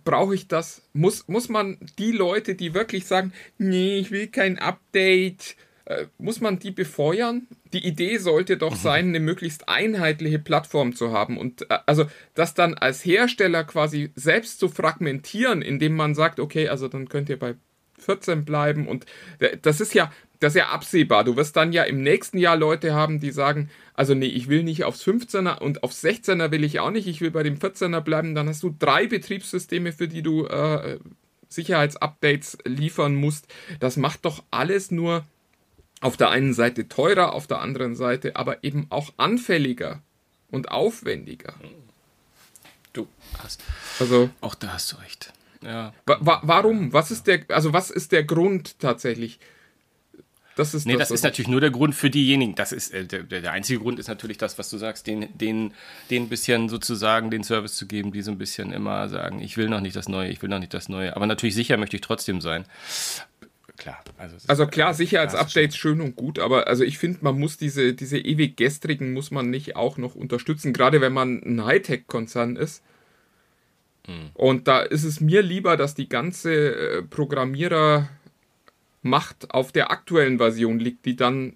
brauche ich das? Muss, muss man die Leute, die wirklich sagen, nee, ich will kein Update, äh, muss man die befeuern? Die Idee sollte doch sein, eine möglichst einheitliche Plattform zu haben und äh, also das dann als Hersteller quasi selbst zu fragmentieren, indem man sagt, okay, also dann könnt ihr bei 14 bleiben und äh, das ist ja das ist ja absehbar. Du wirst dann ja im nächsten Jahr Leute haben, die sagen, also nee, ich will nicht aufs 15er und aufs 16er will ich auch nicht, ich will bei dem 14er bleiben. Dann hast du drei Betriebssysteme, für die du äh, Sicherheitsupdates liefern musst. Das macht doch alles nur auf der einen Seite teurer, auf der anderen Seite aber eben auch anfälliger und aufwendiger. Du hast, Also auch da hast du recht. Ja. wa wa warum? Was ist der, also was ist der Grund tatsächlich? Das ist Nee, das was- ist natürlich nur der Grund für diejenigen. Das ist äh, der, der einzige Grund ist natürlich das, was du sagst, den, den, den ein bisschen sozusagen den Service zu geben, die so ein bisschen immer sagen, ich will noch nicht das Neue, ich will noch nicht das Neue. Aber natürlich sicher möchte ich trotzdem sein. Klar. Also, Also klar, das Sicherheitsupdates schön und gut, aber also ich finde, man muss diese, diese ewig gestrigen muss man nicht auch noch unterstützen, gerade wenn man ein Hightech-Konzern ist. Und da ist es mir lieber, dass die ganze äh, Programmierermacht auf der aktuellen Version liegt, die dann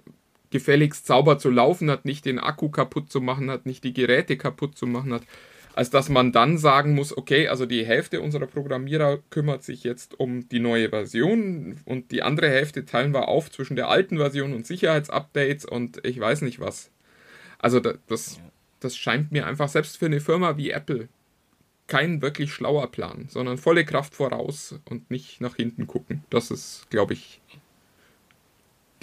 gefälligst sauber zu laufen hat, nicht den Akku kaputt zu machen hat, nicht die Geräte kaputt zu machen hat, als dass man dann sagen muss, okay, also die Hälfte unserer Programmierer kümmert sich jetzt um die neue Version und die andere Hälfte teilen wir auf zwischen der alten Version und Sicherheitsupdates und ich weiß nicht was. Also da- das, das scheint mir einfach selbst für eine Firma wie Apple kein wirklich schlauer Plan, sondern volle Kraft voraus und nicht nach hinten gucken. Das ist, glaube ich,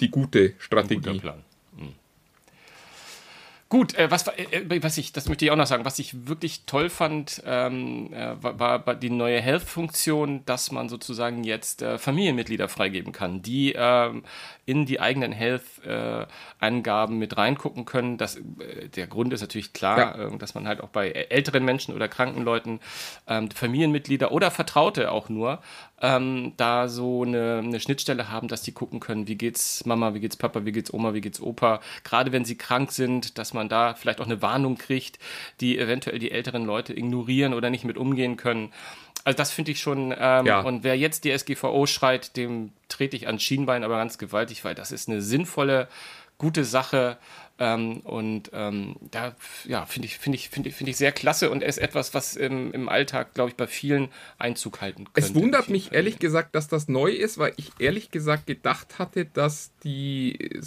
die gute ein guter Strategie. Plan. Gut, äh, was, war- äh, was ich, das möchte ich auch noch sagen, was ich wirklich toll fand, ähm, äh, war, war die neue Health-Funktion, dass man sozusagen jetzt äh, Familienmitglieder freigeben kann, die ähm, in die eigenen Health-Angaben mit reingucken können. Das, äh, der Grund ist natürlich klar, Ja. äh, dass man halt auch bei älteren Menschen oder kranken Leuten ähm, Familienmitglieder oder Vertraute auch nur ähm, da so eine, eine Schnittstelle haben, dass die gucken können, wie geht's Mama, wie geht's Papa, wie geht's Oma, wie geht's Opa. Gerade wenn sie krank sind, dass man da vielleicht auch eine Warnung kriegt, die eventuell die älteren Leute ignorieren oder nicht mit umgehen können. Also das finde ich schon. Ähm, Ja. Und wer jetzt die SGVO schreit, dem trete ich ans Schienbein, aber ganz gewaltig, weil das ist eine sinnvolle gute Sache. Ähm, und ähm, da ja, finde ich, finde ich, finde ich, finde ich sehr klasse und ist etwas, was im, im Alltag, glaube ich, bei vielen Einzug halten könnte. Es wundert mich ehrlich gesagt, dass das neu ist, weil ich ehrlich gesagt gedacht hatte, dass die,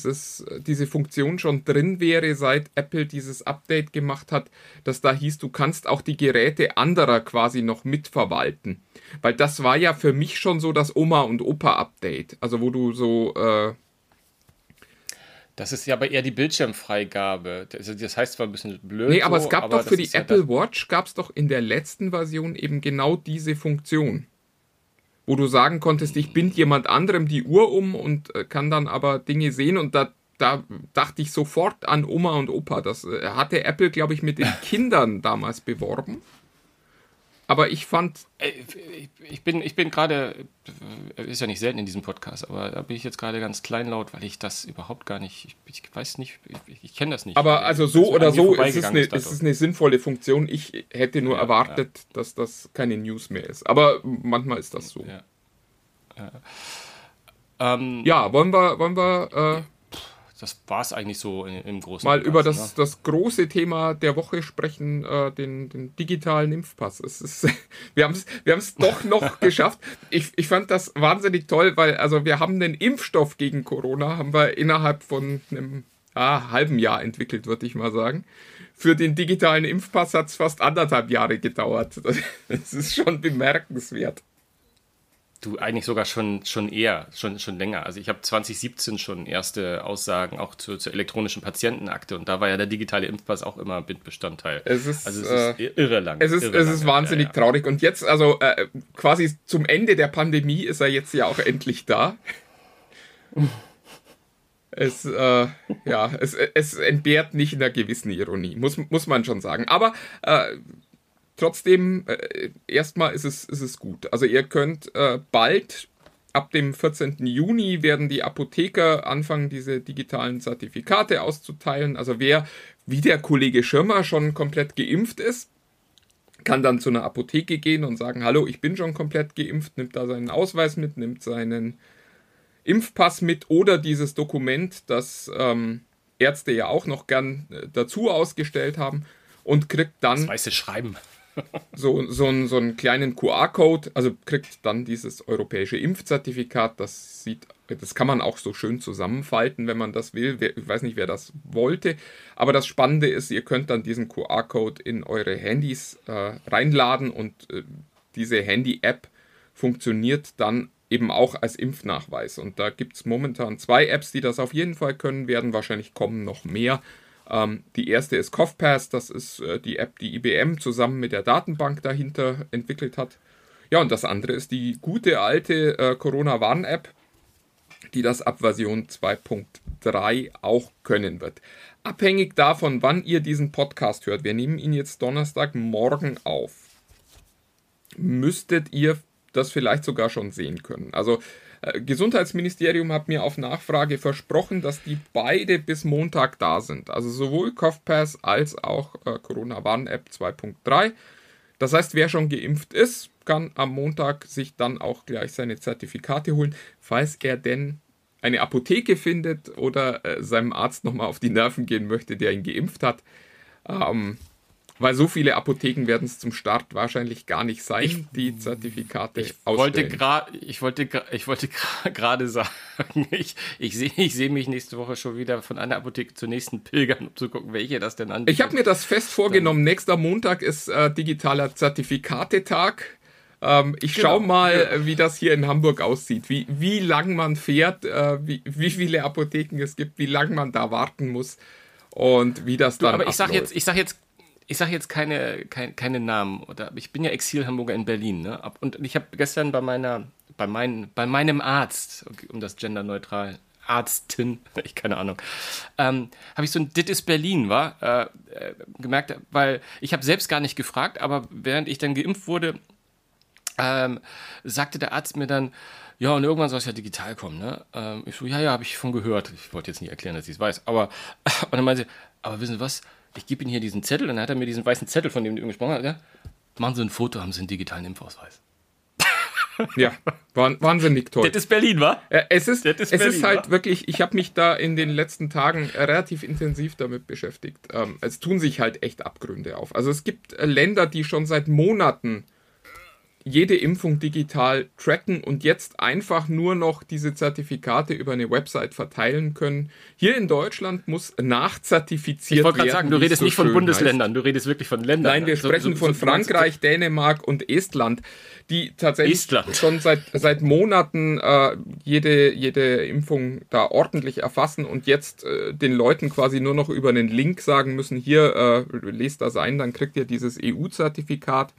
diese Funktion schon drin wäre, seit Apple dieses Update gemacht hat, dass da hieß, du kannst auch die Geräte anderer quasi noch mitverwalten. Weil das war ja für mich schon so das Oma- und Opa-Update. Also wo du so äh, das ist ja aber eher die Bildschirmfreigabe. Das, heißt zwar ein bisschen blöd. Nee, aber so, es gab aber doch für die ja Apple Watch, gab es doch in der letzten Version eben genau diese Funktion. Wo du sagen konntest, ich bind jemand anderem die Uhr um und äh, kann dann aber Dinge sehen und da, da dachte ich sofort an Oma und Opa. Das äh, hatte Apple, glaube ich, mit den [LAUGHS] Kindern damals beworben. Aber ich fand. Äh, ich bin, ich bin gerade, äh, ist ja nicht selten in diesem Podcast, aber da bin ich jetzt gerade ganz kleinlaut, weil ich das überhaupt gar nicht, ich, ich weiß nicht, ich, ich kenne das nicht. Aber also so oder so ist es, eine, ist es eine sinnvolle Funktion. Ich hätte nur ja, erwartet, ja. dass das keine News mehr ist. Aber manchmal ist das so. Ja, ähm, ja wollen wir, wollen wir äh, das war es eigentlich so im Großen Mal über das, ne? das große Thema der Woche sprechen, äh, den, den digitalen Impfpass. Es ist, [LAUGHS] wir haben es wir doch noch [LAUGHS] geschafft. Ich, ich fand das wahnsinnig toll, weil also wir haben den Impfstoff gegen Corona, haben wir innerhalb von einem ah, halben Jahr entwickelt, würde ich mal sagen. Für den digitalen Impfpass hat es fast anderthalb Jahre gedauert. [LAUGHS] Das ist schon bemerkenswert. Du eigentlich sogar schon, schon eher, schon, schon länger. Also ich habe 2017 schon erste Aussagen auch zu, zur elektronischen Patientenakte und da war ja der digitale Impfpass auch immer Bestandteil. Es ist, also es ist äh, irre lang. Es ist, es ist wahnsinnig ja, ja. traurig. Und jetzt, also äh, quasi zum Ende der Pandemie ist er jetzt ja auch endlich da. Es, äh, ja, es, es entbehrt nicht in einer gewissen Ironie, muss, muss man schon sagen. Aber äh, trotzdem, äh, erstmal ist es, ist es gut. Also ihr könnt äh, bald, ab dem 14. Juni, werden die Apotheker anfangen, diese digitalen Zertifikate auszuteilen. Also wer, wie der Kollege Schirmer, schon komplett geimpft ist, kann dann zu einer Apotheke gehen und sagen, hallo, ich bin schon komplett geimpft, nimmt da seinen Ausweis mit, nimmt seinen Impfpass mit oder dieses Dokument, das ähm, Ärzte ja auch noch gern äh, dazu ausgestellt haben und kriegt dann. Das weiße Schreiben so, so, einen, so einen kleinen QR-Code, also kriegt dann dieses europäische Impfzertifikat. Das sieht, das kann man auch so schön zusammenfalten, wenn man das will. Ich weiß nicht, wer das wollte. Aber das Spannende ist, ihr könnt dann diesen QR-Code in eure Handys äh, reinladen und äh, diese Handy-App funktioniert dann eben auch als Impfnachweis. Und da gibt es momentan zwei Apps, die das auf jeden Fall können, werden wahrscheinlich kommen noch mehr. Ähm, die erste ist CoughPass, das ist äh, die App, die IBM zusammen mit der Datenbank dahinter entwickelt hat. Ja, und das andere ist die gute alte äh, Corona-Warn-App, die das ab Version 2.3 auch können wird. Abhängig davon, wann ihr diesen Podcast hört, wir nehmen ihn jetzt Donnerstagmorgen auf, müsstet ihr das vielleicht sogar schon sehen können. Also Gesundheitsministerium hat mir auf Nachfrage versprochen, dass die beide bis Montag da sind. Also sowohl CoughPass als auch äh, Corona-Warn-App 2.3. Das heißt, wer schon geimpft ist, kann am Montag sich dann auch gleich seine Zertifikate holen, falls er denn eine Apotheke findet oder äh, seinem Arzt nochmal auf die Nerven gehen möchte, der ihn geimpft hat. Ähm, weil so viele Apotheken werden es zum Start wahrscheinlich gar nicht sein, ich, die Zertifikate ich Wollte ich wollte ich wollte [LAUGHS] gerade sagen, ich, ich sehe ich seh mich nächste Woche schon wieder von einer Apotheke zur nächsten pilgern, um zu gucken, welche das denn anbietet. Ich habe mir das fest vorgenommen. Dann, Nächster Montag ist äh, digitaler Zertifikatetag. Ähm, ich genau, schaue mal, ja. wie das hier in Hamburg aussieht, wie, wie lang man fährt, äh, wie, wie viele Apotheken es gibt, wie lang man da warten muss und wie das du, dann. Aber ich sage jetzt, ich sag jetzt ich sage jetzt keine, keine, keine Namen. Oder, ich bin ja Exil-Hamburger in Berlin. Ne? Und ich habe gestern bei meiner, bei, mein, bei meinem Arzt, um das genderneutral, Arztin, [LAUGHS] ich keine Ahnung, ähm, habe ich so ein Dit ist Berlin, war, äh, äh, gemerkt, weil ich habe selbst gar nicht gefragt, aber während ich dann geimpft wurde, ähm, sagte der Arzt mir dann, ja, und irgendwann soll es ja digital kommen, ne? Ähm, ich so, ja, ja, habe ich von gehört. Ich wollte jetzt nicht erklären, dass ich es weiß, aber, [LAUGHS] und dann meinte sie, aber wissen Sie was, ich gebe Ihnen hier diesen Zettel und dann hat er mir diesen weißen Zettel, von dem du gesprochen hast, ja? machen Sie ein Foto, haben Sie einen digitalen Impfausweis. [LAUGHS] Ja, wahnsinnig toll. Das ist Berlin, wa? Es ist, ist, es Berlin, ist halt wa? wirklich, ich habe mich da in den letzten Tagen relativ intensiv damit beschäftigt. Ähm, es tun sich halt echt Abgründe auf. Also es gibt Länder, die schon seit Monaten jede Impfung digital tracken und jetzt einfach nur noch diese Zertifikate über eine Website verteilen können. Hier in Deutschland muss nachzertifiziert werden. Ich wollte gerade sagen, du redest so nicht von Bundesländern, heißt. du redest wirklich von Ländern. Nein, wir sprechen so, so, von Frankreich, Dänemark und Estland, die tatsächlich Estland. schon seit, seit Monaten äh, jede, jede Impfung da ordentlich erfassen und jetzt äh, den Leuten quasi nur noch über einen Link sagen müssen, hier, äh, lest das ein, dann kriegt ihr dieses EU-Zertifikat.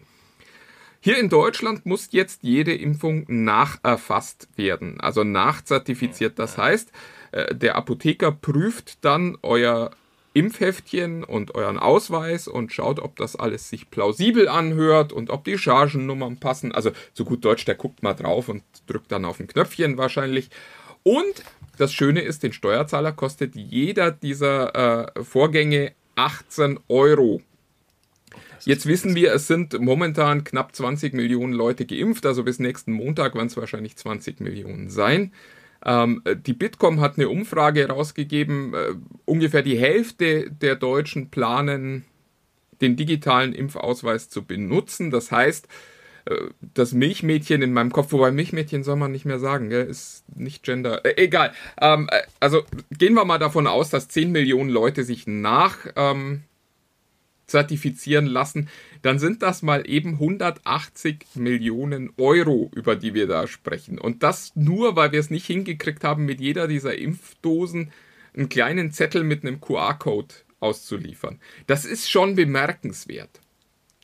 Hier in Deutschland muss jetzt jede Impfung nacherfasst werden, also nachzertifiziert. Das heißt, äh, der Apotheker prüft dann euer Impfheftchen und euren Ausweis und schaut, ob das alles sich plausibel anhört und ob die Chargennummern passen. Also zu gut Deutsch, der guckt mal drauf und drückt dann auf ein Knöpfchen wahrscheinlich. Und das Schöne ist, den Steuerzahler kostet jeder dieser äh, Vorgänge 18 Euro. Jetzt wissen wir, es sind momentan knapp 20 Millionen Leute geimpft, also bis nächsten Montag werden es wahrscheinlich 20 Millionen sein. Ähm, die Bitkom hat eine Umfrage herausgegeben, äh, ungefähr die Hälfte der Deutschen planen, den digitalen Impfausweis zu benutzen. Das heißt, äh, das Milchmädchen in meinem Kopf, wobei Milchmädchen soll man nicht mehr sagen, gell? ist nicht gender. Äh, egal. Ähm, äh, also gehen wir mal davon aus, dass 10 Millionen Leute sich nach ähm, zertifizieren lassen, dann sind das mal eben 180 Millionen Euro, über die wir da sprechen. Und das nur, weil wir es nicht hingekriegt haben, mit jeder dieser Impfdosen einen kleinen Zettel mit einem QR-Code auszuliefern. Das ist schon bemerkenswert.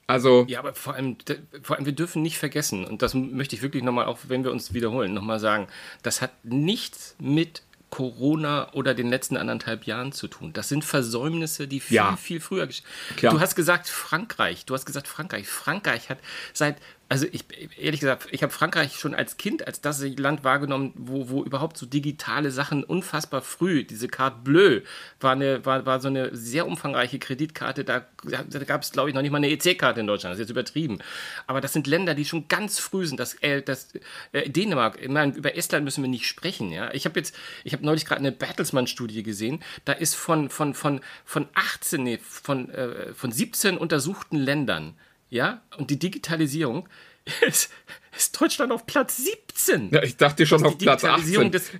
Also ja, aber vor allem, vor allem, wir dürfen nicht vergessen, und das möchte ich wirklich nochmal, auch wenn wir uns wiederholen, nochmal sagen, das hat nichts mit Corona oder den letzten anderthalb Jahren zu tun. Das sind Versäumnisse, die viel, ja. viel früher geschehen. Du hast gesagt Frankreich. Du hast gesagt Frankreich. Frankreich hat seit also ich, ehrlich gesagt, ich habe Frankreich schon als Kind als das Land wahrgenommen, wo, wo überhaupt so digitale Sachen unfassbar früh, diese Carte Bleue war, eine, war, war so eine sehr umfangreiche Kreditkarte, da, da gab es glaube ich noch nicht mal eine EC-Karte in Deutschland, das ist jetzt übertrieben. Aber das sind Länder, die schon ganz früh sind, das, äh, das äh, Dänemark, ich meine, über Estland müssen wir nicht sprechen, ja. Ich habe jetzt, ich habe neulich gerade eine Bertelsmann-Studie gesehen, da ist von, von, von, von 18, nee, von, äh, von 17 untersuchten Ländern, ja, und die Digitalisierung [LAUGHS] ist, ist Deutschland auf Platz 17. Ja, ich dachte schon auf Platz 18. Des,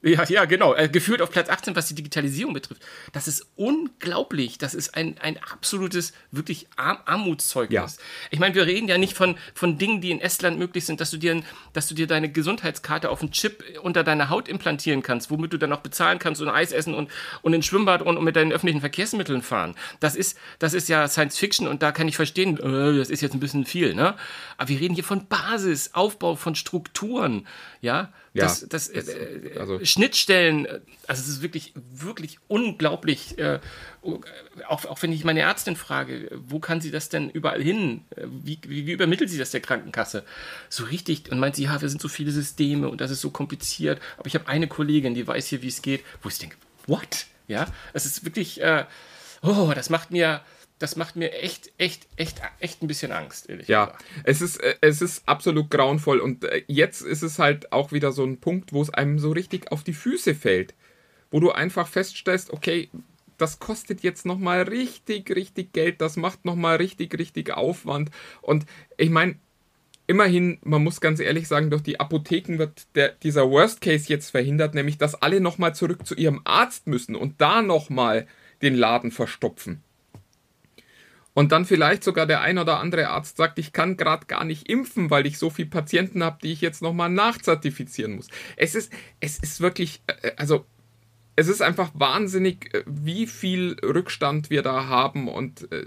ja, ja, genau. Äh, geführt auf Platz 18, was die Digitalisierung betrifft. Das ist unglaublich. Das ist ein, ein absolutes, wirklich Arm Armutszeugnis. Ja. Ich meine, wir reden ja nicht von, von Dingen, die in Estland möglich sind, dass du, dir, dass du dir deine Gesundheitskarte auf einen Chip unter deine Haut implantieren kannst, womit du dann auch bezahlen kannst und Eis essen und, und in Schwimmbad und, und mit deinen öffentlichen Verkehrsmitteln fahren. Das ist, das ist ja Science Fiction und da kann ich verstehen, äh, das ist jetzt ein bisschen viel, ne? Aber wir reden hier von Basis, Aufbau von Strukturen, ja? Ja, das, das, das äh, also Schnittstellen, äh, also es ist wirklich, wirklich unglaublich. Äh, auch, auch wenn ich meine Ärztin frage, wo kann sie das denn überall hin? Äh, wie, wie, wie übermittelt sie das der Krankenkasse? So richtig. Und meint sie, ja, wir sind so viele Systeme und das ist so kompliziert. Aber ich habe eine Kollegin, die weiß hier, wie es geht, wo ich denke, what? Ja, es ist wirklich, äh, oh, das macht mir das macht mir echt, echt, echt, echt ein bisschen Angst, ehrlich ja, gesagt. Ja, es ist, äh, es ist absolut grauenvoll und äh, jetzt ist es halt auch wieder so ein Punkt, wo es einem so richtig auf die Füße fällt, wo du einfach feststellst, okay, das kostet jetzt nochmal richtig, richtig Geld, das macht nochmal richtig, richtig Aufwand und ich meine, immerhin, man muss ganz ehrlich sagen, durch die Apotheken wird der, dieser Worst Case jetzt verhindert, nämlich dass alle nochmal zurück zu ihrem Arzt müssen und da nochmal den Laden verstopfen. Und dann vielleicht sogar der ein oder andere Arzt sagt, ich kann gerade gar nicht impfen, weil ich so viele Patienten habe, die ich jetzt nochmal nachzertifizieren muss. Es ist, es ist wirklich, äh, also es ist einfach wahnsinnig, äh, wie viel Rückstand wir da haben und äh,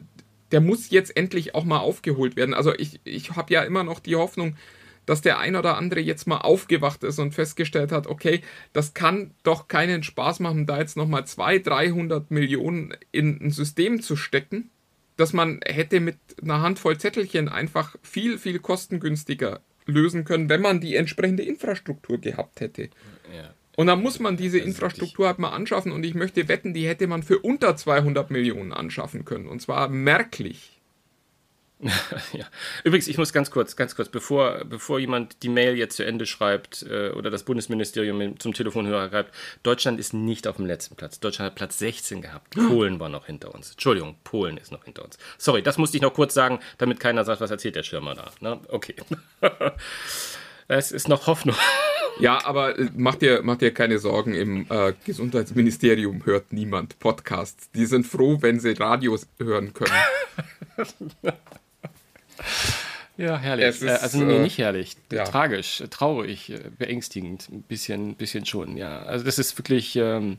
der muss jetzt endlich auch mal aufgeholt werden. Also ich, ich habe ja immer noch die Hoffnung, dass der ein oder andere jetzt mal aufgewacht ist und festgestellt hat, okay, das kann doch keinen Spaß machen, da jetzt nochmal 200, 300 Millionen in ein System zu stecken dass man hätte mit einer Handvoll Zettelchen einfach viel, viel kostengünstiger lösen können, wenn man die entsprechende Infrastruktur gehabt hätte. Ja. Und dann muss man diese Infrastruktur halt mal anschaffen und ich möchte wetten, die hätte man für unter 200 Millionen anschaffen können und zwar merklich. [LAUGHS] ja. Übrigens, ich muss ganz kurz, ganz kurz, bevor, bevor jemand die Mail jetzt zu Ende schreibt äh, oder das Bundesministerium zum Telefonhörer greift, Deutschland ist nicht auf dem letzten Platz. Deutschland hat Platz 16 gehabt. [GASPS] Polen war noch hinter uns. Entschuldigung, Polen ist noch hinter uns. Sorry, das musste ich noch kurz sagen, damit keiner sagt, was erzählt der Schirmer da. Ne? Okay. [LAUGHS] es ist noch Hoffnung. [LAUGHS] Ja, aber äh, mach dir, mach dir keine Sorgen, im äh, Gesundheitsministerium hört niemand Podcasts. Die sind froh, wenn sie Radios hören können. Ja, herrlich. Ist, äh, also nee, nicht herrlich. Ja. Tragisch, traurig, beängstigend. Ein bisschen, bisschen schon, ja. Also das ist wirklich. Ähm,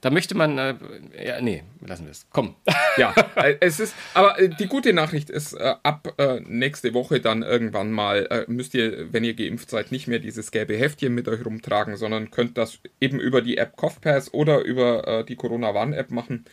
da möchte man, äh, ja, nee, lassen wir es. Komm. [LAUGHS] Ja, äh, es ist, aber äh, die gute Nachricht ist, äh, ab äh, nächste Woche dann irgendwann mal äh, müsst ihr, wenn ihr geimpft seid, nicht mehr dieses gelbe Heftchen mit euch rumtragen, sondern könnt das eben über die App CoughPass oder über die Corona-Warn-App machen.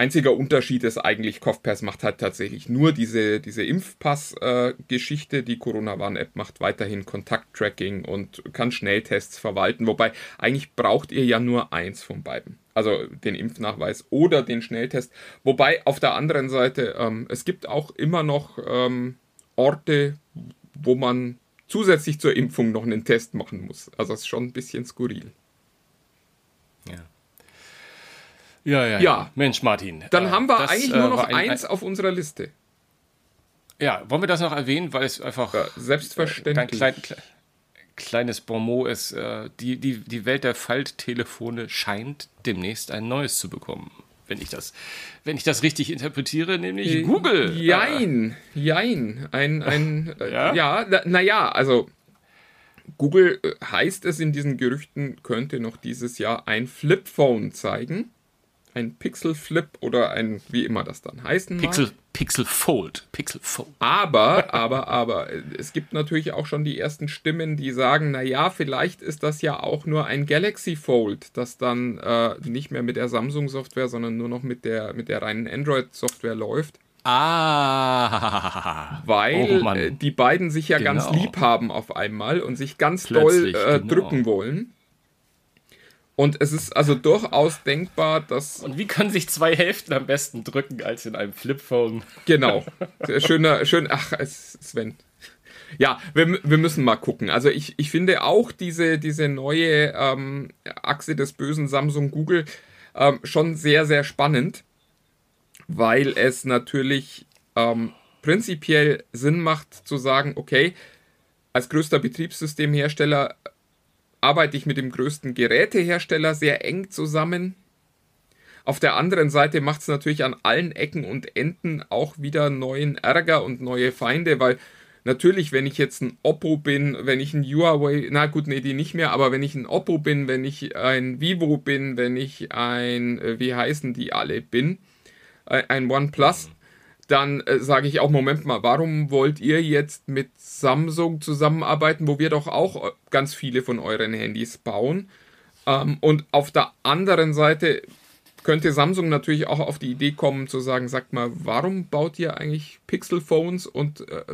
Einziger Unterschied ist eigentlich, CoughPass macht halt tatsächlich nur diese, diese Impfpass-Geschichte. Äh, die Corona-Warn-App macht weiterhin Kontakt-Tracking und kann Schnelltests verwalten. Wobei eigentlich braucht ihr ja nur eins von beiden. Also den Impfnachweis oder den Schnelltest. Wobei auf der anderen Seite, ähm, es gibt auch immer noch ähm, Orte, wo man zusätzlich zur Impfung noch einen Test machen muss. Also das ist schon ein bisschen skurril. Ja. Ja, ja, ja. Mensch, Martin. Dann äh, haben wir das, eigentlich nur äh, noch ein, eins ein, auf unserer Liste. Ja, wollen wir das noch erwähnen, weil es einfach ja, selbstverständlich klein, klein, kleines Bonmot ist. Äh, die, die, die Welt der Falttelefone scheint demnächst ein neues zu bekommen. Wenn ich das, wenn ich das richtig interpretiere, nämlich äh, Google. Jein, jein. Ein, ein, [LAUGHS] ja, ja naja, na also Google heißt es in diesen Gerüchten, könnte noch dieses Jahr ein Flipphone zeigen ein Pixel Flip oder ein, wie immer das dann heißen mag. Pixel, Pixel Fold. Pixel Fold. Aber, aber, aber, es gibt natürlich auch schon die ersten Stimmen, die sagen, naja, vielleicht ist das ja auch nur ein Galaxy Fold, das dann äh, nicht mehr mit der Samsung-Software, sondern nur noch mit der, mit der reinen Android-Software läuft. Ah. Weil oh äh, die beiden sich ja genau. ganz lieb haben auf einmal und sich ganz Plötzlich, doll äh, genau. drücken wollen. Und es ist also durchaus denkbar, dass. Und wie können sich zwei Hälften am besten drücken als in einem Flipphone? Genau. [LAUGHS] Schöner, schön. Ach, Sven. Ja, wir, wir müssen mal gucken. Also ich, ich finde auch diese, diese neue ähm, Achse des bösen Samsung Google ähm, schon sehr, sehr spannend, weil es natürlich ähm, prinzipiell Sinn macht zu sagen, okay, als größter Betriebssystemhersteller arbeite ich mit dem größten Gerätehersteller sehr eng zusammen. Auf der anderen Seite macht es natürlich an allen Ecken und Enden auch wieder neuen Ärger und neue Feinde, weil natürlich, wenn ich jetzt ein Oppo bin, wenn ich ein Huawei, na gut, nee, die nicht mehr, aber wenn ich ein Oppo bin, wenn ich ein Vivo bin, wenn ich ein, äh, wie heißen die alle bin, äh, ein OnePlus, dann äh, sage ich auch, Moment mal, warum wollt ihr jetzt mit Samsung zusammenarbeiten, wo wir doch auch äh, ganz viele von euren Handys bauen? Ähm, und auf der anderen Seite könnte Samsung natürlich auch auf die Idee kommen zu sagen, sagt mal, warum baut ihr eigentlich Pixel-Phones und äh,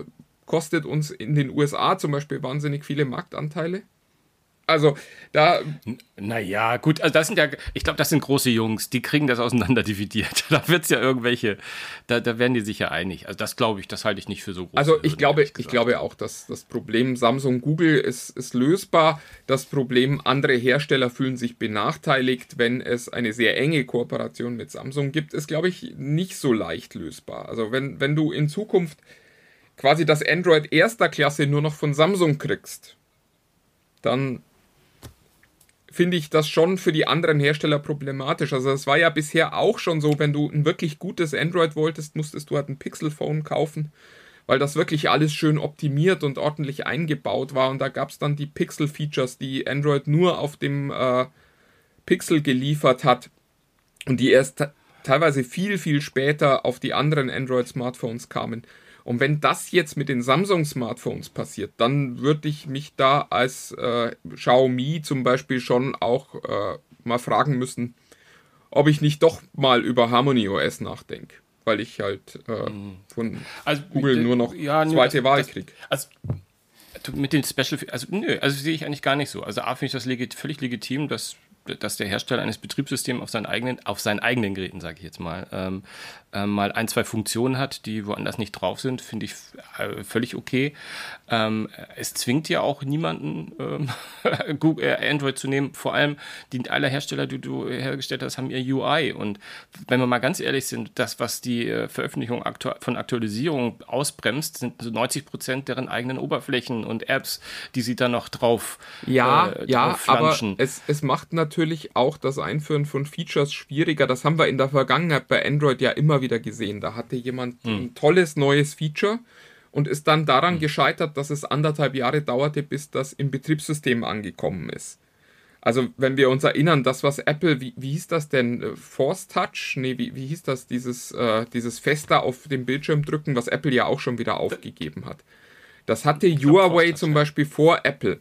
kostet uns in den USA zum Beispiel wahnsinnig viele Marktanteile? Also da. Naja, gut, also das sind ja, ich glaube, das sind große Jungs, die kriegen das auseinander [LAUGHS] dividiert. Da wird es ja irgendwelche, da, da werden die sich ja einig. Also das glaube ich, das halte ich nicht für so groß. Also ich glaube, ich glaube auch, dass das Problem Samsung, Google ist, ist lösbar. Das Problem, andere Hersteller fühlen sich benachteiligt, wenn es eine sehr enge Kooperation mit Samsung gibt, ist, glaube ich, nicht so leicht lösbar. Also wenn, wenn du in Zukunft quasi das Android erster Klasse nur noch von Samsung kriegst, dann finde ich das schon für die anderen Hersteller problematisch. Also es war ja bisher auch schon so, wenn du ein wirklich gutes Android wolltest, musstest du halt ein Pixel-Phone kaufen, weil das wirklich alles schön optimiert und ordentlich eingebaut war. Und da gab es dann die Pixel-Features, die Android nur auf dem äh, Pixel geliefert hat und die erst teilweise viel, viel später auf die anderen Android-Smartphones kamen. Und wenn das jetzt mit den Samsung-Smartphones passiert, dann würde ich mich da als äh, Xiaomi zum Beispiel schon auch äh, mal fragen müssen, ob ich nicht doch mal über Harmony OS nachdenke. Weil ich halt äh, mhm. von also, Google nur noch ja, zweite Wahl kriege. Also mit den Special, also nö, also sehe ich eigentlich gar nicht so. Also A finde ich das legit, völlig legitim, dass dass der Hersteller eines Betriebssystems auf seinen eigenen, auf seinen eigenen Geräten, sage ich jetzt mal, ähm, ähm, mal ein, zwei Funktionen hat, die woanders nicht drauf sind, finde ich äh, völlig okay. Ähm, es zwingt ja auch niemanden, ähm, [LAUGHS] Google, äh, Android zu nehmen. Vor allem die alle Hersteller, die du hergestellt hast, haben ihr UI. Und wenn wir mal ganz ehrlich sind, das, was die äh, Veröffentlichung aktu von Aktualisierung ausbremst, sind so 90 Prozent deren eigenen Oberflächen und Apps, die sie da noch drauf Ja, äh, ja, aber es, es macht natürlich auch das Einführen von Features schwieriger. Das haben wir in der Vergangenheit bei Android ja immer wieder wieder gesehen. Da hatte jemand hm. ein tolles neues Feature und ist dann daran hm. gescheitert, dass es anderthalb Jahre dauerte, bis das im Betriebssystem angekommen ist. Also, wenn wir uns erinnern, das, was Apple, wie, wie hieß das denn? Äh, Force Touch? Nee, wie, wie hieß das? Dieses, äh, dieses Fester auf dem Bildschirm drücken, was Apple ja auch schon wieder aufgegeben hat. Das hatte Huawei zum Beispiel vor Apple.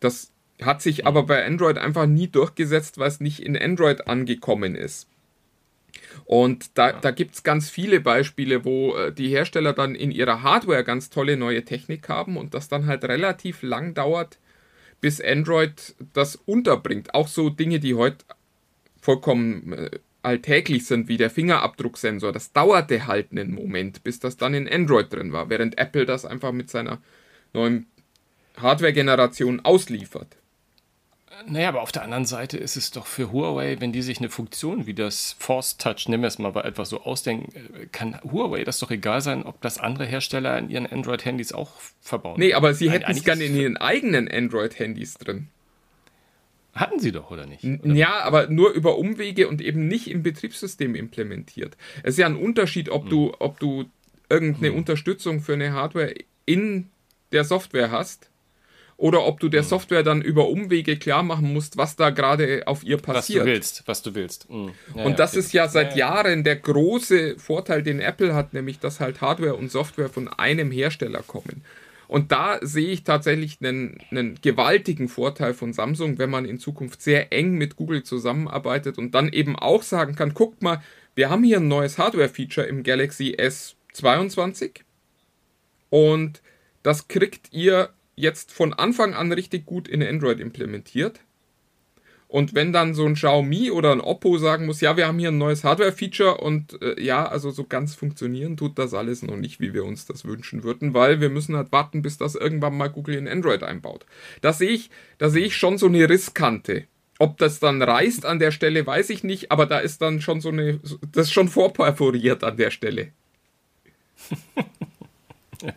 Das hat sich hm. aber bei Android einfach nie durchgesetzt, weil es nicht in Android angekommen ist. Und da, da gibt es ganz viele Beispiele, wo äh, die Hersteller dann in ihrer Hardware ganz tolle neue Technik haben und das dann halt relativ lang dauert, bis Android das unterbringt. Auch so Dinge, die heute vollkommen äh, alltäglich sind, wie der Fingerabdrucksensor. Das dauerte halt einen Moment, bis das dann in Android drin war, während Apple das einfach mit seiner neuen Hardware-Generation ausliefert. Naja, aber auf der anderen Seite ist es doch für Huawei, wenn die sich eine Funktion wie das Force Touch, nehmen wir es mal etwas so ausdenken, äh, kann Huawei das doch egal sein, ob das andere Hersteller in ihren Android-Handys auch verbauen. Nee, aber sie hätten es gerne in ihren eigenen Android-Handys drin. Hatten sie doch, oder nicht? Oder? Ja, aber nur über Umwege und eben nicht im Betriebssystem implementiert. Es ist ja ein Unterschied, ob hm. du, ob du irgendeine hm. Unterstützung für eine Hardware in der Software hast oder ob du der mhm. Software dann über Umwege klar machen musst, was da gerade auf ihr passiert. Was du willst, was du willst. Mhm. Ja, und das okay. ist ja seit Jahren der große Vorteil, den Apple hat, nämlich dass halt Hardware und Software von einem Hersteller kommen. Und da sehe ich tatsächlich einen, einen gewaltigen Vorteil von Samsung, wenn man in Zukunft sehr eng mit Google zusammenarbeitet und dann eben auch sagen kann, guckt mal, wir haben hier ein neues Hardware-Feature im Galaxy S22 und das kriegt ihr jetzt von Anfang an richtig gut in Android implementiert. Und wenn dann so ein Xiaomi oder ein Oppo sagen muss, ja, wir haben hier ein neues Hardware-Feature und äh, ja, also so ganz funktionieren tut das alles noch nicht, wie wir uns das wünschen würden, weil wir müssen halt warten, bis das irgendwann mal Google in Android einbaut. Da sehe ich, da sehe ich schon so eine Risskante. Ob das dann reißt an der Stelle, weiß ich nicht, aber da ist dann schon so eine, das ist schon vorperforiert an der Stelle. [LAUGHS] ja.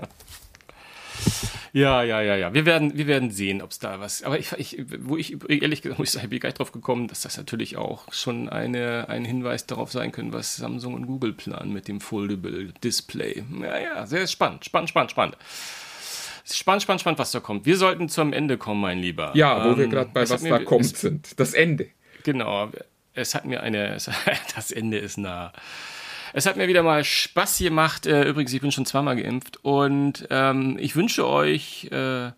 Ja, ja, ja, ja. Wir werden, wir werden sehen, ob es da was. Aber ich, ich, wo ich ehrlich gesagt, muss ich sagen, bin ich drauf gekommen, dass das natürlich auch schon eine, ein Hinweis darauf sein können, was Samsung und Google planen mit dem Foldable Display. Ja, ja, sehr spannend, spannend, spannend, spannend. Spannend, spannend, spannend, was da kommt. Wir sollten zum Ende kommen, mein Lieber. Ja, wo ähm, wir gerade bei was da kommt sind. Das Ende. Genau. Es hat mir eine, [LAUGHS] das Ende ist nah. Es hat mir wieder mal Spaß gemacht. Äh, übrigens, ich bin schon zweimal geimpft und ähm, ich wünsche euch äh,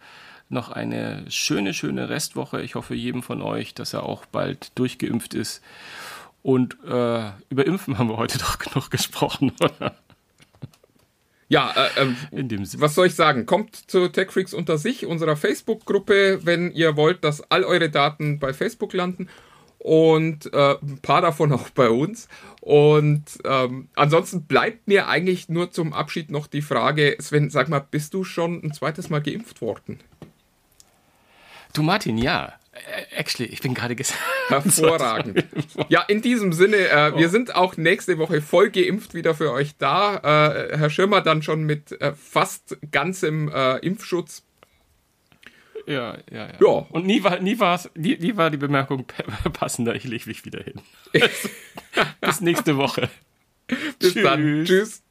noch eine schöne, schöne Restwoche. Ich hoffe jedem von euch, dass er auch bald durchgeimpft ist. Und äh, über Impfen haben wir heute [LAUGHS] doch genug gesprochen, oder? Ja, äh, äh, was soll ich sagen? Kommt zu TechFreaks unter sich, unserer Facebook-Gruppe, wenn ihr wollt, dass all eure Daten bei Facebook landen und äh, ein paar davon [LAUGHS] auch bei uns. Und ähm, ansonsten bleibt mir eigentlich nur zum Abschied noch die Frage, Sven, sag mal, bist du schon ein zweites Mal geimpft worden? Du Martin, ja. Äh, actually, ich bin gerade gesagt. [LAUGHS] Hervorragend. Ja, in diesem Sinne, äh, wir sind auch nächste Woche voll geimpft wieder für euch da. Äh, Herr Schirmer dann schon mit äh, fast ganzem äh, Impfschutz ja, ja, ja. ja. Und nie war, nie, war's, nie, nie war die Bemerkung [LAUGHS] passender, ich lege mich wieder hin. [LAUGHS] Bis nächste Woche. Bis Tschüss. dann. Tschüss.